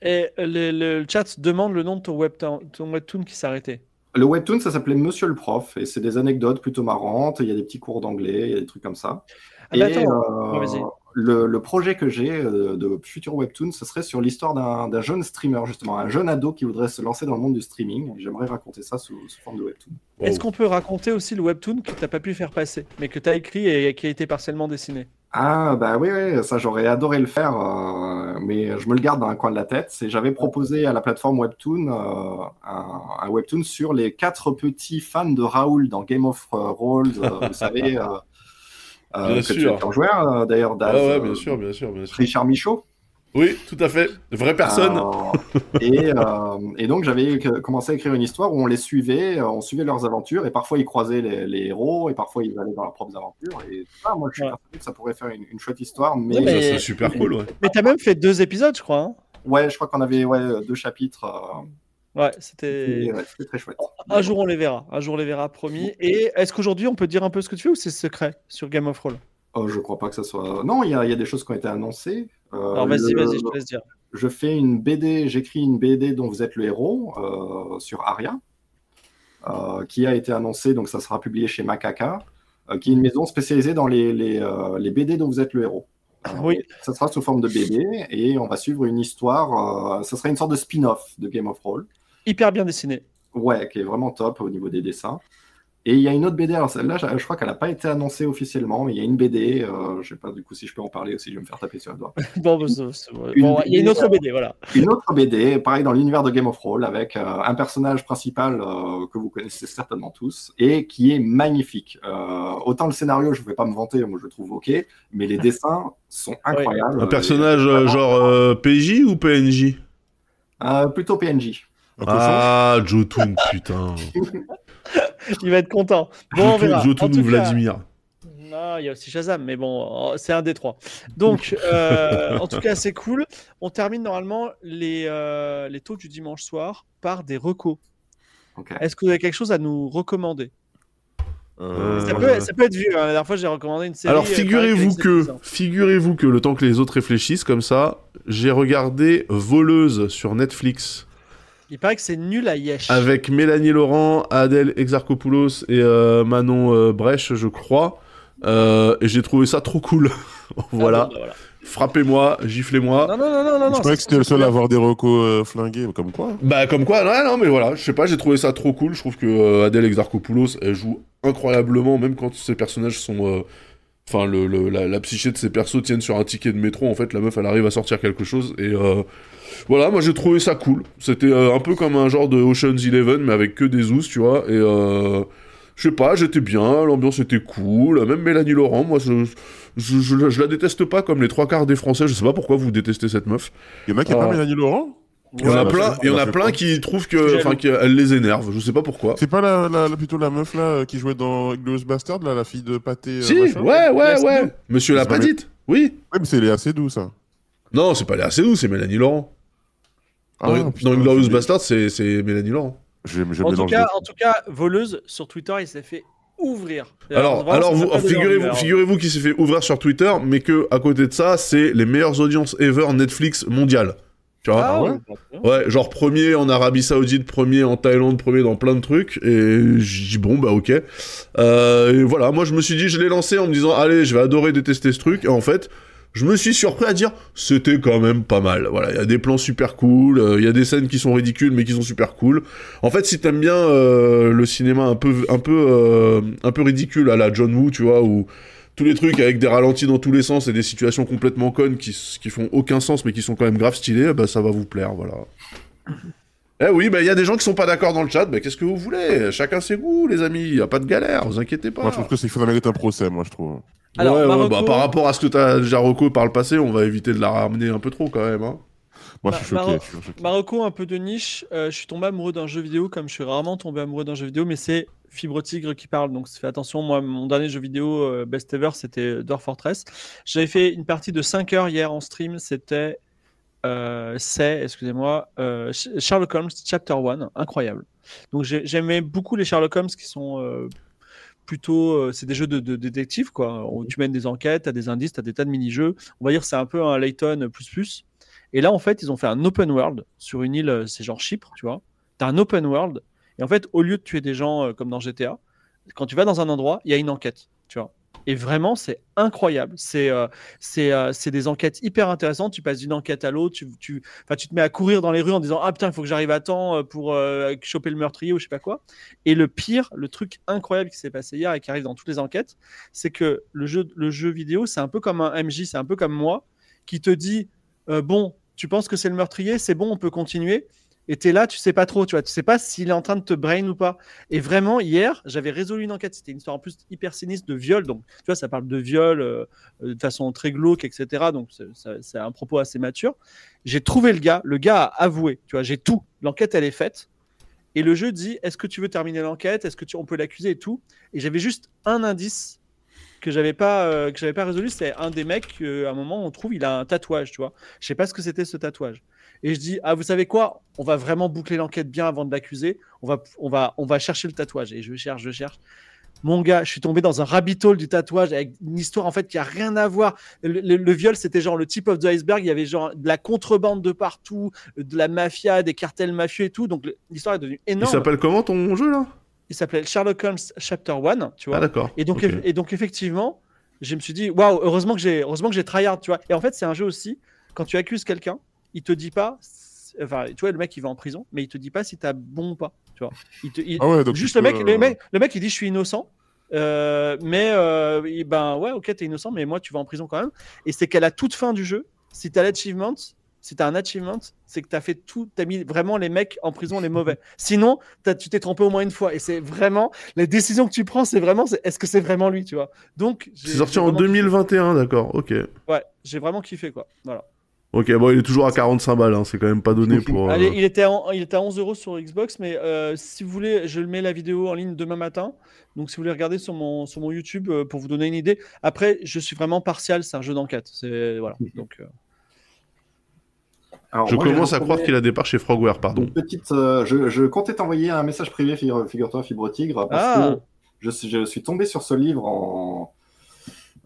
Et le, le chat demande le nom de ton webtoon, ton webtoon qui s'est arrêté. Le webtoon, ça s'appelait Monsieur le prof. Et c'est des anecdotes plutôt marrantes. Il y a des petits cours d'anglais, il y a des trucs comme ça. Ah bah Et, attends, euh, le, le projet que j'ai euh, de futur webtoon, ce serait sur l'histoire d'un jeune streamer, justement, un jeune ado qui voudrait se lancer dans le monde du streaming. J'aimerais raconter ça sous, sous forme de webtoon. Est-ce qu'on peut raconter aussi le webtoon que tu n'as pas pu faire passer, mais que tu as écrit et qui a été partiellement dessiné? Ah, bah oui, oui, ça j'aurais adoré le faire, euh, mais je me le garde dans un coin de la tête. C'est j'avais proposé à la plateforme Webtoon euh, un, un Webtoon sur les quatre petits fans de Raoul dans Game of Thrones, euh, vous savez. [LAUGHS] Bien que sûr. tu es en joueur, d'ailleurs, Daz. Ah ouais, bien sûr, bien sûr, bien sûr. Richard Michaud. Oui, tout à fait. Vraie personne. Euh, et, euh, et donc j'avais commencé à écrire une histoire où on les suivait, euh, on suivait leurs aventures, et parfois ils croisaient les, les héros, et parfois ils allaient dans leurs propres aventures. Et ah, moi je suis Ouais. persuadé que ça pourrait faire une, une chouette histoire, mais Ouais, mais- Ça, c'est super cool, ouais. Mais tu as même fait deux épisodes, je crois. hein ouais, je crois qu'on avait ouais, deux chapitres. euh, ouais, c'était. très chouette. Un jour on les verra, un jour on les verra, promis. Et est-ce qu'aujourd'hui on peut dire un peu ce que tu fais ou c'est secret sur Game of Thrones? Oh, je crois pas que ça soit. Non, il y, a il y a des choses qui ont été annoncées. Euh, Alors vas-y, vas-y, je te laisse dire. Je fais une BD, j'écris une BD dont vous êtes le héros euh, sur Aria. euh, qui a été annoncé, donc ça sera publié chez Macaca, qui est une maison spécialisée dans les, les, les BD dont vous êtes le héros. Euh, Oui. Ça sera sous forme de BD et on va suivre une histoire. euh, ça sera une sorte de spin-off de Game of Thrones. Hyper bien dessiné. Ouais, qui est vraiment top au niveau des dessins. Et il y a une autre BD, alors celle-là, je je crois qu'elle n'a pas été annoncée officiellement, mais il y a une BD, euh, je sais pas du coup si je peux en parler aussi, je vais me faire taper sur le doigt. [LAUGHS] Bon, bah, Bon, il y a une autre BD, voilà. Une autre BD, pareil dans l'univers de Game of Thrones, avec euh, un personnage principal euh, que vous connaissez certainement tous, et qui est magnifique. Euh, autant le scénario, je ne vais pas me vanter, moi je le trouve ok, mais les [LAUGHS] dessins sont incroyables. Un personnage euh, genre euh, PJ ou PNJ Euh, plutôt PNJ. Ah, Jotun, putain. [LAUGHS] [LAUGHS] Il va être content. Bon, on verra. En tout ou cas- Vladimir. Non, il y a aussi Shazam, mais bon, euh, c'est un des trois. Donc, euh, [LAUGHS] en tout cas, c'est cool. On termine normalement les, euh, les talks du dimanche soir par des recos. Ok. Est-ce que vous avez quelque chose à nous recommander? Euh, ça, peut, ça peut être vieux. hein. La dernière fois, j'ai recommandé une série. Alors euh, figurez-vous que, figurez-vous que le temps que les autres réfléchissent comme ça, j'ai regardé Voleuse sur Netflix Il paraît que c'est nul à Yesh. avec Mélanie Laurent, Adèle Exarchopoulos et euh, Manon euh, Brèche, je crois. Euh, et j'ai trouvé ça trop cool. [LAUGHS] Ah, voilà, bon, voilà. frappez-moi, giflez-moi. Non, non, non, non, non. Je non, croyais que c'était le seul à avoir des recos euh, flingués, comme quoi. Bah comme quoi, ouais, non mais voilà, je sais pas, j'ai trouvé ça trop cool. Je trouve que euh, Adèle Exarchopoulos, elle joue incroyablement, même quand ses personnages sont, euh, enfin le, le- la, la psyché de ses persos tiennent sur un ticket de métro. En fait, la meuf, elle arrive à sortir quelque chose et euh, voilà, moi j'ai trouvé ça cool. C'était euh, un peu comme un genre de Ocean's Eleven, mais avec que des ous, tu vois. Et euh, je sais pas, j'étais bien, l'ambiance était cool. Même Mélanie Laurent, moi je, je, je- je la déteste pas comme les trois quarts des Français. Je sais pas pourquoi vous détestez cette meuf. Il y en a qui n'ont pas Mélanie Laurent? Il y en a bah, plein, il y en a plein qui trouvent que, enfin, qu'elle les énerve. Je sais pas pourquoi. C'est pas la, la- la- plutôt la meuf là euh, qui jouait dans Glorious Bastard, là, la fille de pâté euh, Si, machin ouais, ouais, ouais. Monsieur l'a Ça pas va- dite. Oui. Ouais, mais c'est elle est assez doux ça. Non, c'est pas Léa Seydoux, c'est Mélanie Laurent. Dans, Ah, putain, dans Inglorious je- Bastard, c'est c'est Mélanie Laurent. Je, je En tout, cas, les- en tout cas, voleuse sur Twitter, il s'est fait ouvrir. Alors, vous, figurez-vous, figurez-vous qu'il s'est fait ouvrir sur Twitter, mais que à côté de ça, c'est les meilleures audiences ever Netflix mondiales. Tu vois? Ah, ouais? ouais. bah, Ouais, genre premier en Arabie Saoudite, premier en Thaïlande, premier dans plein de trucs. Et j'ai dit bon bah ok. Euh, et voilà, moi je me suis dit, je l'ai lancé en me disant allez, je vais adorer détester ce truc. Et en fait, je me suis surpris à dire c'était quand même pas mal. Voilà, il y a des plans super cool, euh, il y a des scènes qui sont ridicules mais qui sont super cool. En fait, si t'aimes bien euh, le cinéma un peu un peu euh, un peu ridicule à la John Woo, tu vois, où tous les trucs avec des ralentis dans tous les sens et des situations complètement connes qui, qui font aucun sens mais qui sont quand même grave stylées, bah ça va vous plaire, voilà. Eh oui, bah il y a des gens qui sont pas d'accord dans le chat, bah qu'est-ce que vous voulez? Chacun ses goûts, les amis, y a pas de galère, vous inquiétez pas. Moi je trouve que c'est qu'il faut mériter un procès, moi je trouve. Alors, ouais, ouais, Marocco- bah, par rapport à ce que t'as déjà reco par le passé, on va éviter de la ramener un peu trop quand même. Hein. Moi je suis choqué. Maro- je suis choqué. Marocco, un peu de niche. Euh, je suis tombé amoureux d'un jeu vidéo comme je suis rarement tombé amoureux d'un jeu vidéo, mais c'est Fibre Tigre qui parle. Donc fais attention. Moi, mon dernier jeu vidéo euh, best ever, c'était Dwarf Fortress. J'avais fait une partie de 5 heures hier en stream. C'était. Euh, c'est, excusez-moi, euh, Sh- Sherlock Holmes Chapter 1. Incroyable. Donc j'ai- j'aimais beaucoup les Sherlock Holmes qui sont. euh, Plutôt, c'est des jeux de, détective, quoi. Tu mènes des enquêtes, as des indices, as des tas de mini-jeux. On va dire c'est un peu un Layton plus plus. Et là, en fait, ils ont fait un open world sur une île, c'est genre Chypre, tu vois. Tu as un open world. Et en fait, au lieu de tuer des gens comme dans GTA, quand tu vas dans un endroit, il y a une enquête, tu vois. Et vraiment, c'est incroyable. C'est euh, euh, c'est des enquêtes hyper intéressantes. Tu passes d'une enquête à l'autre. Tu, tu, tu te mets à courir dans les rues en disant Ah putain, il faut que j'arrive à temps euh, pour choper le meurtrier ou je sais pas quoi. Et le pire, le truc incroyable qui s'est passé hier et qui arrive dans toutes les enquêtes, c'est que le jeu, le jeu vidéo, c'est un peu comme un MJ, c'est un peu comme moi, qui te dit Bon, tu penses que c'est le meurtrier, c'est bon, on peut continuer. Et tu es là, tu sais pas trop, tu vois, tu sais pas s'il est en train de te brain ou pas. Et vraiment, hier, j'avais résolu une enquête. C'était une histoire en plus hyper sinistre de viol. Donc, tu vois, ça parle de viol euh, de façon très glauque, etc. Donc, c'est- un propos assez mature. J'ai trouvé le gars. Le gars a avoué. Tu vois, j'ai tout. L'enquête, elle est faite. Et le jeu dit est-ce que tu veux terminer l'enquête? Est-ce que tu, on peut l'accuser et tout? Et j'avais juste un indice que j'avais pas euh, pas résolu. C'est un des mecs. à un moment, on trouve il a un tatouage. Tu vois. Je sais pas ce que c'était ce tatouage. Et je dis ah vous savez quoi? On va vraiment boucler l'enquête bien avant de l'accuser. On va on va on va chercher le tatouage. Et je cherche, je cherche. Mon gars, je suis tombé dans un rabbit hole du tatouage avec une histoire en fait qui a rien à voir. Le, le- le viol, c'était genre le tip of the iceberg. Il y avait genre de la contrebande de partout, de la mafia, des cartels mafieux et tout. Donc l'histoire est devenue Il énorme. s'appelle comment ton jeu là? Il s'appelait Sherlock Holmes Chapter 1, tu vois. Ah, d'accord. Et donc, et donc effectivement, je me suis dit, waouh, heureusement que j'ai, heureusement que j'ai tryhard, tu vois. Et en fait, c'est un jeu aussi. Quand tu accuses quelqu'un, il te dit pas, enfin, tu vois, le mec il va en prison, mais il te dit pas si t'as bon ou pas, tu vois. Il te, il- Ah ouais, donc juste le mec, peux, le euh, mec, le mec, il dit je suis innocent. euh, mais euh, ben ouais, ok, t'es innocent, mais moi tu vas en prison quand même. Et c'est qu'à la toute fin du jeu, si t'as l'achievement, si t'as un achievement, c'est que t'as fait tout, t'as mis vraiment les mecs en prison les mauvais. Sinon, t'as- tu t'es trompé au moins une fois. Et c'est vraiment la décision que tu prends, c'est vraiment, est-ce que c'est vraiment lui, tu vois. Donc C'est sorti en vraiment 2021, d'accord. Ok. Ouais, j'ai vraiment kiffé quoi. Voilà. Ok, bon, il est toujours à 45 balles, hein, c'est quand même pas donné pour. euh, Allez, il était, à, il était à 11 euros sur Xbox, mais euh, si vous voulez, je le mets la vidéo en ligne demain matin. Donc, si vous voulez regarder sur mon, sur mon YouTube euh, pour vous donner une idée. Après, je suis vraiment partial, c'est un jeu d'enquête. C'est voilà. Donc, euh, Alors, Je moi, commence à croire qu'il a des parts chez Frogware, pardon. Une petite, euh, je, je comptais t'envoyer un message privé, figure- figure-toi, Fibre Tigre, parce Ah. que je, je suis tombé sur ce livre en,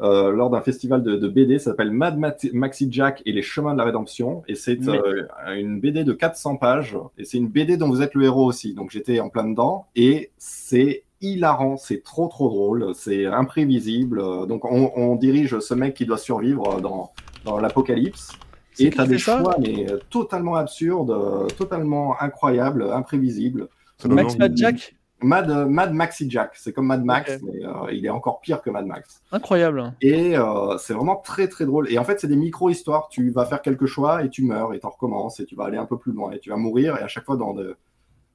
euh, lors d'un festival de, de BD, ça s'appelle Mad Maxi Jack et les chemins de la rédemption, et c'est Mais- euh, une BD de 400 pages, et c'est une BD dont vous êtes le héros aussi, donc j'étais en plein dedans, et c'est hilarant, c'est trop trop drôle, c'est imprévisible, donc on, on dirige ce mec qui doit survivre dans, dans l'apocalypse, et tu as des choix mais euh, totalement absurdes, euh, totalement incroyables, imprévisibles. Max Jack, Mad, euh, Mad Maxi Jack, c'est comme Mad Max, mais euh, il est encore pire que Mad Max. incroyable. Et euh, c'est vraiment très très drôle. Et en fait, c'est des micro-histoires. Tu vas faire quelques choix et tu meurs et tu recommences et tu vas aller un peu plus loin et tu vas mourir et à chaque fois dans, de-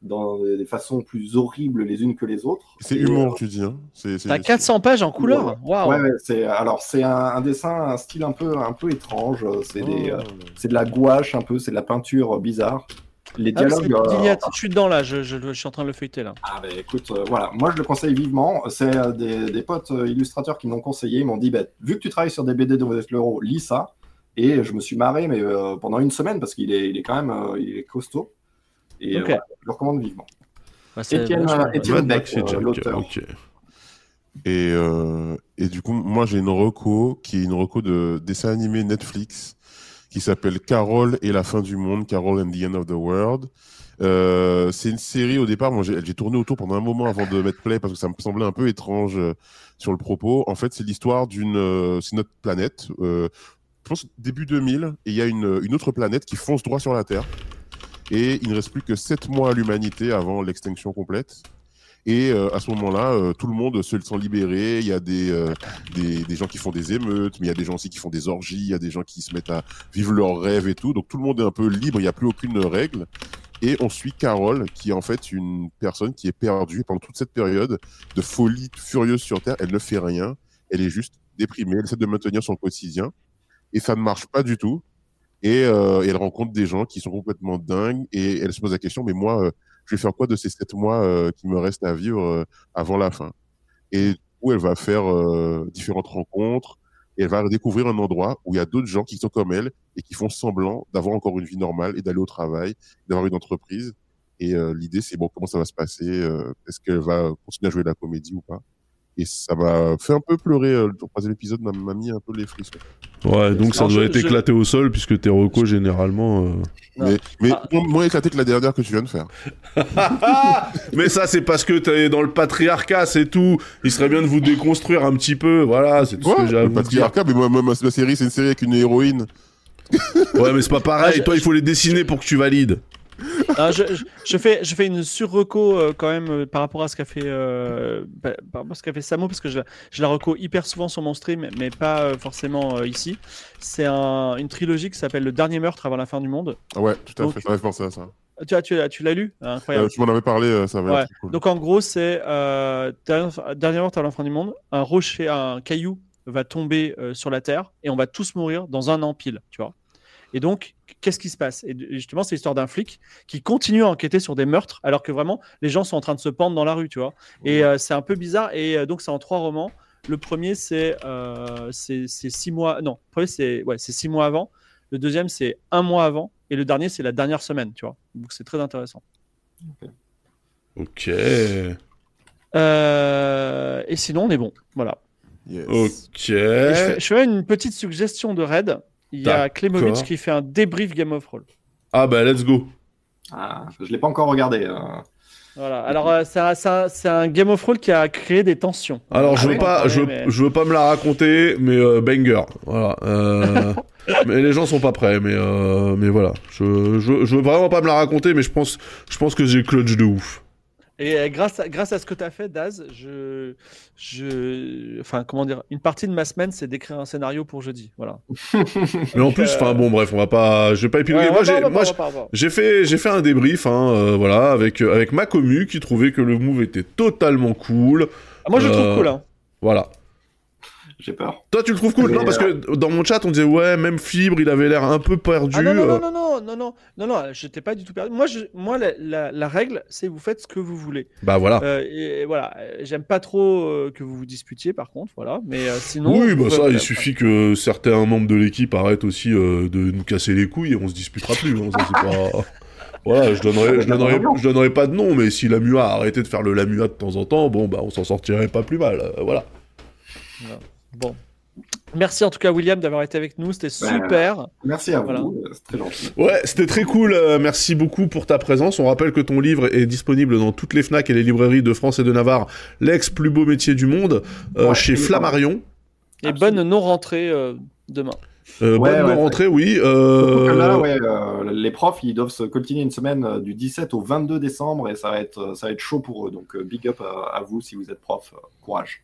dans des façons plus horribles les unes que les autres. C'est humour, tu dis. Hein. T'as 400 pages en couleur? Waouh. Ouais, ouais, alors c'est un, un dessin, un style un peu un peu étrange. C'est Oh. euh, c'est de la gouache un peu, c'est de la peinture bizarre. Les Ah, dialogues. c'est euh. Je suis dedans là, je, je- je suis en train de le feuilleter là. Ah bah écoute, euh, voilà, moi je le conseille vivement. C'est euh, des, des potes euh, illustrateurs qui m'ont conseillé, ils m'ont dit, bah, vu que tu travailles sur des BD de l'euro, lis ça. Et je me suis marré, mais euh, pendant une semaine, parce qu'il est, il est quand même euh, il est costaud. Et euh, voilà, je le recommande vivement. Bah, Étienne Mad Beck, euh, l'auteur. Et, euh, et du coup, moi, j'ai une reco qui est une reco de dessin animé Netflix qui s'appelle Carol et la fin du monde, Carol and the end of the world. Euh, c'est une série au départ, moi j'ai tourné autour pendant un moment avant de mettre play parce que ça me semblait un peu étrange euh, sur le propos. En fait, c'est l'histoire d'une, euh, c'est notre planète. je pense début 2000 et il y a une, une autre planète qui fonce droit sur la Terre. Et il ne reste plus que 7 mois à l'humanité avant l'extinction complète. Et euh, à ce moment-là, euh, tout le monde se sent libéré. Il y a des, euh, des, des gens qui font des émeutes, mais il y a des gens aussi qui font des orgies, il y a des gens qui se mettent à vivre leurs rêves et tout. Donc tout le monde est un peu libre, il n'y a plus aucune règle. Et on suit Carole, qui est en fait une personne qui est perdue pendant toute cette période de folie furieuse sur Terre. Elle ne fait rien, elle est juste déprimée, elle essaie de maintenir son quotidien. Et ça ne marche pas du tout. Et, euh, elle rencontre des gens qui sont complètement dingues. Et elle se pose la question, mais moi, euh, je vais faire quoi de ces sept mois euh, qui me restent à vivre euh, avant la fin? Et coup, elle va faire euh, différentes rencontres. Et elle va découvrir un endroit où il y a d'autres gens qui sont comme elle et qui font semblant d'avoir encore une vie normale et d'aller au travail, d'avoir une entreprise. Et euh, l'idée, c'est bon, comment ça va se passer Est-ce qu'elle va continuer à jouer de la comédie ou pas? Et ça m'a fait un peu pleurer. Euh, le troisième épisode m'a mis un peu les frissons. Ouais, donc ça doit je- être je- éclaté au sol puisque tes recos généralement. euh. Mais, mais Ah. moins, moins éclaté que la dernière que tu viens de faire. [LAUGHS] Mais ça, c'est parce que t'es dans le patriarcat, c'est tout. Il serait bien de vous déconstruire un petit peu. Voilà, c'est tout ce Quoi que j'ai à Le vous dire. patriarcat, mais moi, moi, ma, ma série, c'est une série avec une héroïne. Ouais, mais c'est pas pareil. Ah, Toi, il faut les dessiner pour que tu valides. [LAUGHS] Ah, je, fais, je fais une sur-reco euh, quand même euh, par rapport à ce qu'a fait, euh, bah, par rapport à ce qu'a fait Samo, parce que je, je la reco hyper souvent sur mon stream, mais pas euh, forcément ici. C'est un- une trilogie qui s'appelle Le Dernier Meurtre avant la fin du monde. Ah ouais, tout à Donc- fait, j'avais pensé à ça. Tu, as- tu, l'as- tu l'as lu? Incroyable. Euh, tu m'en avais parlé, ça va Ouais. cool. Donc en gros, c'est dernier, meurtre avant la fin du monde. Un rocher, un caillou va tomber sur la Terre et on va tous mourir dans un an pile, tu vois. Et donc, qu'est-ce qui se passe? Et justement, c'est l'histoire d'un flic qui continue à enquêter sur des meurtres alors que vraiment les gens sont en train de se pendre dans la rue, tu vois. Et euh, c'est un peu bizarre. Et euh, donc, c'est en trois romans. Le premier, c'est euh, six mois. Non, le premier, c'est ouais, c'est six mois avant. Le deuxième, c'est un mois avant. Et le dernier, c'est la dernière semaine, tu vois. Donc, c'est très intéressant. Ok. Euh, et sinon, on est bon. Voilà. Yes. Ok. Et je, fais, je fais une petite suggestion de raid. Il y a. Klemovic qui fait un débrief Game of Thrones. Ah bah, let's go. Ah, je l'ai pas encore regardé. euh. Voilà. Alors, euh, c'est un, Game of Thrones qui a créé des tensions. Alors, je Ah veux oui, pas, je, mais- je veux pas me la raconter, mais euh, banger. Voilà. Euh, [LAUGHS] mais les gens sont pas prêts, mais euh, mais voilà. Je, je, je veux vraiment pas me la raconter, mais je pense, je pense que j'ai clutch de ouf. Et euh, grâce à, grâce à ce que tu as fait, Daz, je, je, enfin, comment dire, une partie de ma semaine, c'est d'écrire un scénario pour jeudi. Voilà. [LAUGHS] Mais en plus, euh, enfin bon, bref, on va pas, je vais pas épiloguer. Ouais, moi, j'ai, moi, j'ai- fait, j'ai fait un débrief, hein, euh, voilà, avec euh, avec ma commu qui trouvait que le move était totalement cool. Ah, moi, je le trouve cool. Hein. Voilà. J'ai peur. Toi, tu le trouves cool Mais, Non, parce que dans mon chat, on disait ouais, même fibre, il avait l'air un peu perdu. Ah non, non, euh, non, non, non, non, non, non, non, j'étais pas du tout perdu. Moi, je, moi la, la, la règle, c'est vous faites ce que vous voulez. Bah voilà. Euh, et voilà, euh, j'aime pas trop euh, que vous vous disputiez, par contre, voilà. Mais euh, sinon. oui, bah ça, il suffit que certains membres de l'équipe arrêtent aussi euh, de nous casser les couilles et on se disputera plus. hein, ça, c'est pas... [LAUGHS] Voilà, je donnerai, je, donnerai, je pas de nom, mais si la MUA a arrêté de faire le Lamua de temps en temps, bon, bah on s'en sortirait pas plus mal. euh, voilà. Bon. Merci en tout cas, William, d'avoir été avec nous. C'était Ouais. super. Merci à Voilà. vous, euh, c'est très gentil. Ouais, c'était très cool. euh, merci beaucoup pour ta présence. On rappelle que ton livre est disponible dans toutes les FNAC et les librairies de France et de Navarre. L'ex plus beau métier du monde, euh, Ouais, chez Flammarion. Et Absolument. bonne non-rentrée euh, demain. Euh, Ouais, bonne ouais, rentrée, oui. Euh... là, ouais, euh, les profs, ils doivent se coltiner une semaine euh, du 17 au 22 décembre et ça va être, ça va être chaud pour eux. Donc, euh, big up à, à vous si vous êtes prof. euh, courage.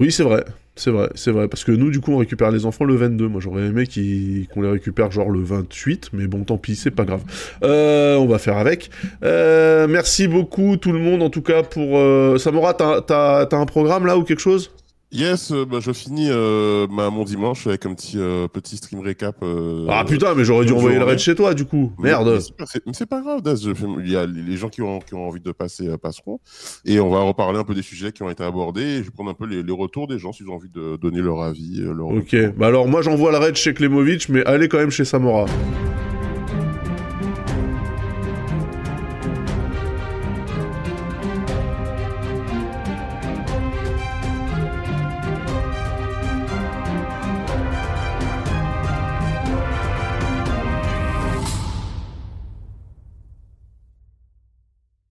Oui, c'est vrai. C'est vrai, c'est vrai. Parce que nous, du coup, on récupère les enfants le 22. Moi, j'aurais aimé qu'on les récupère genre le 28. Mais bon, tant pis, c'est pas grave. Euh, on va faire avec. Euh, merci beaucoup, tout le monde, en tout cas, pour... Euh... Samora, t'as t'as- t'as un programme, là, ou quelque chose? Yes, euh, bah, je finis euh, ma- mon dimanche avec un petit euh, petit stream récap. euh, Ah putain, mais j'aurais dû envoyer le raid chez toi, du coup. Mais- Merde. mais c'est pas- grave, Daz. Il y a les gens qui ont, qui ont envie de passer euh, passeront. Et on va reparler un peu des sujets qui ont été abordés. Et je vais prendre un peu les, les retours des gens s'ils ont envie de donner leur avis. euh, Leur Ok, bah alors moi j'envoie le raid chez Klemovic, mais allez quand même chez Samora.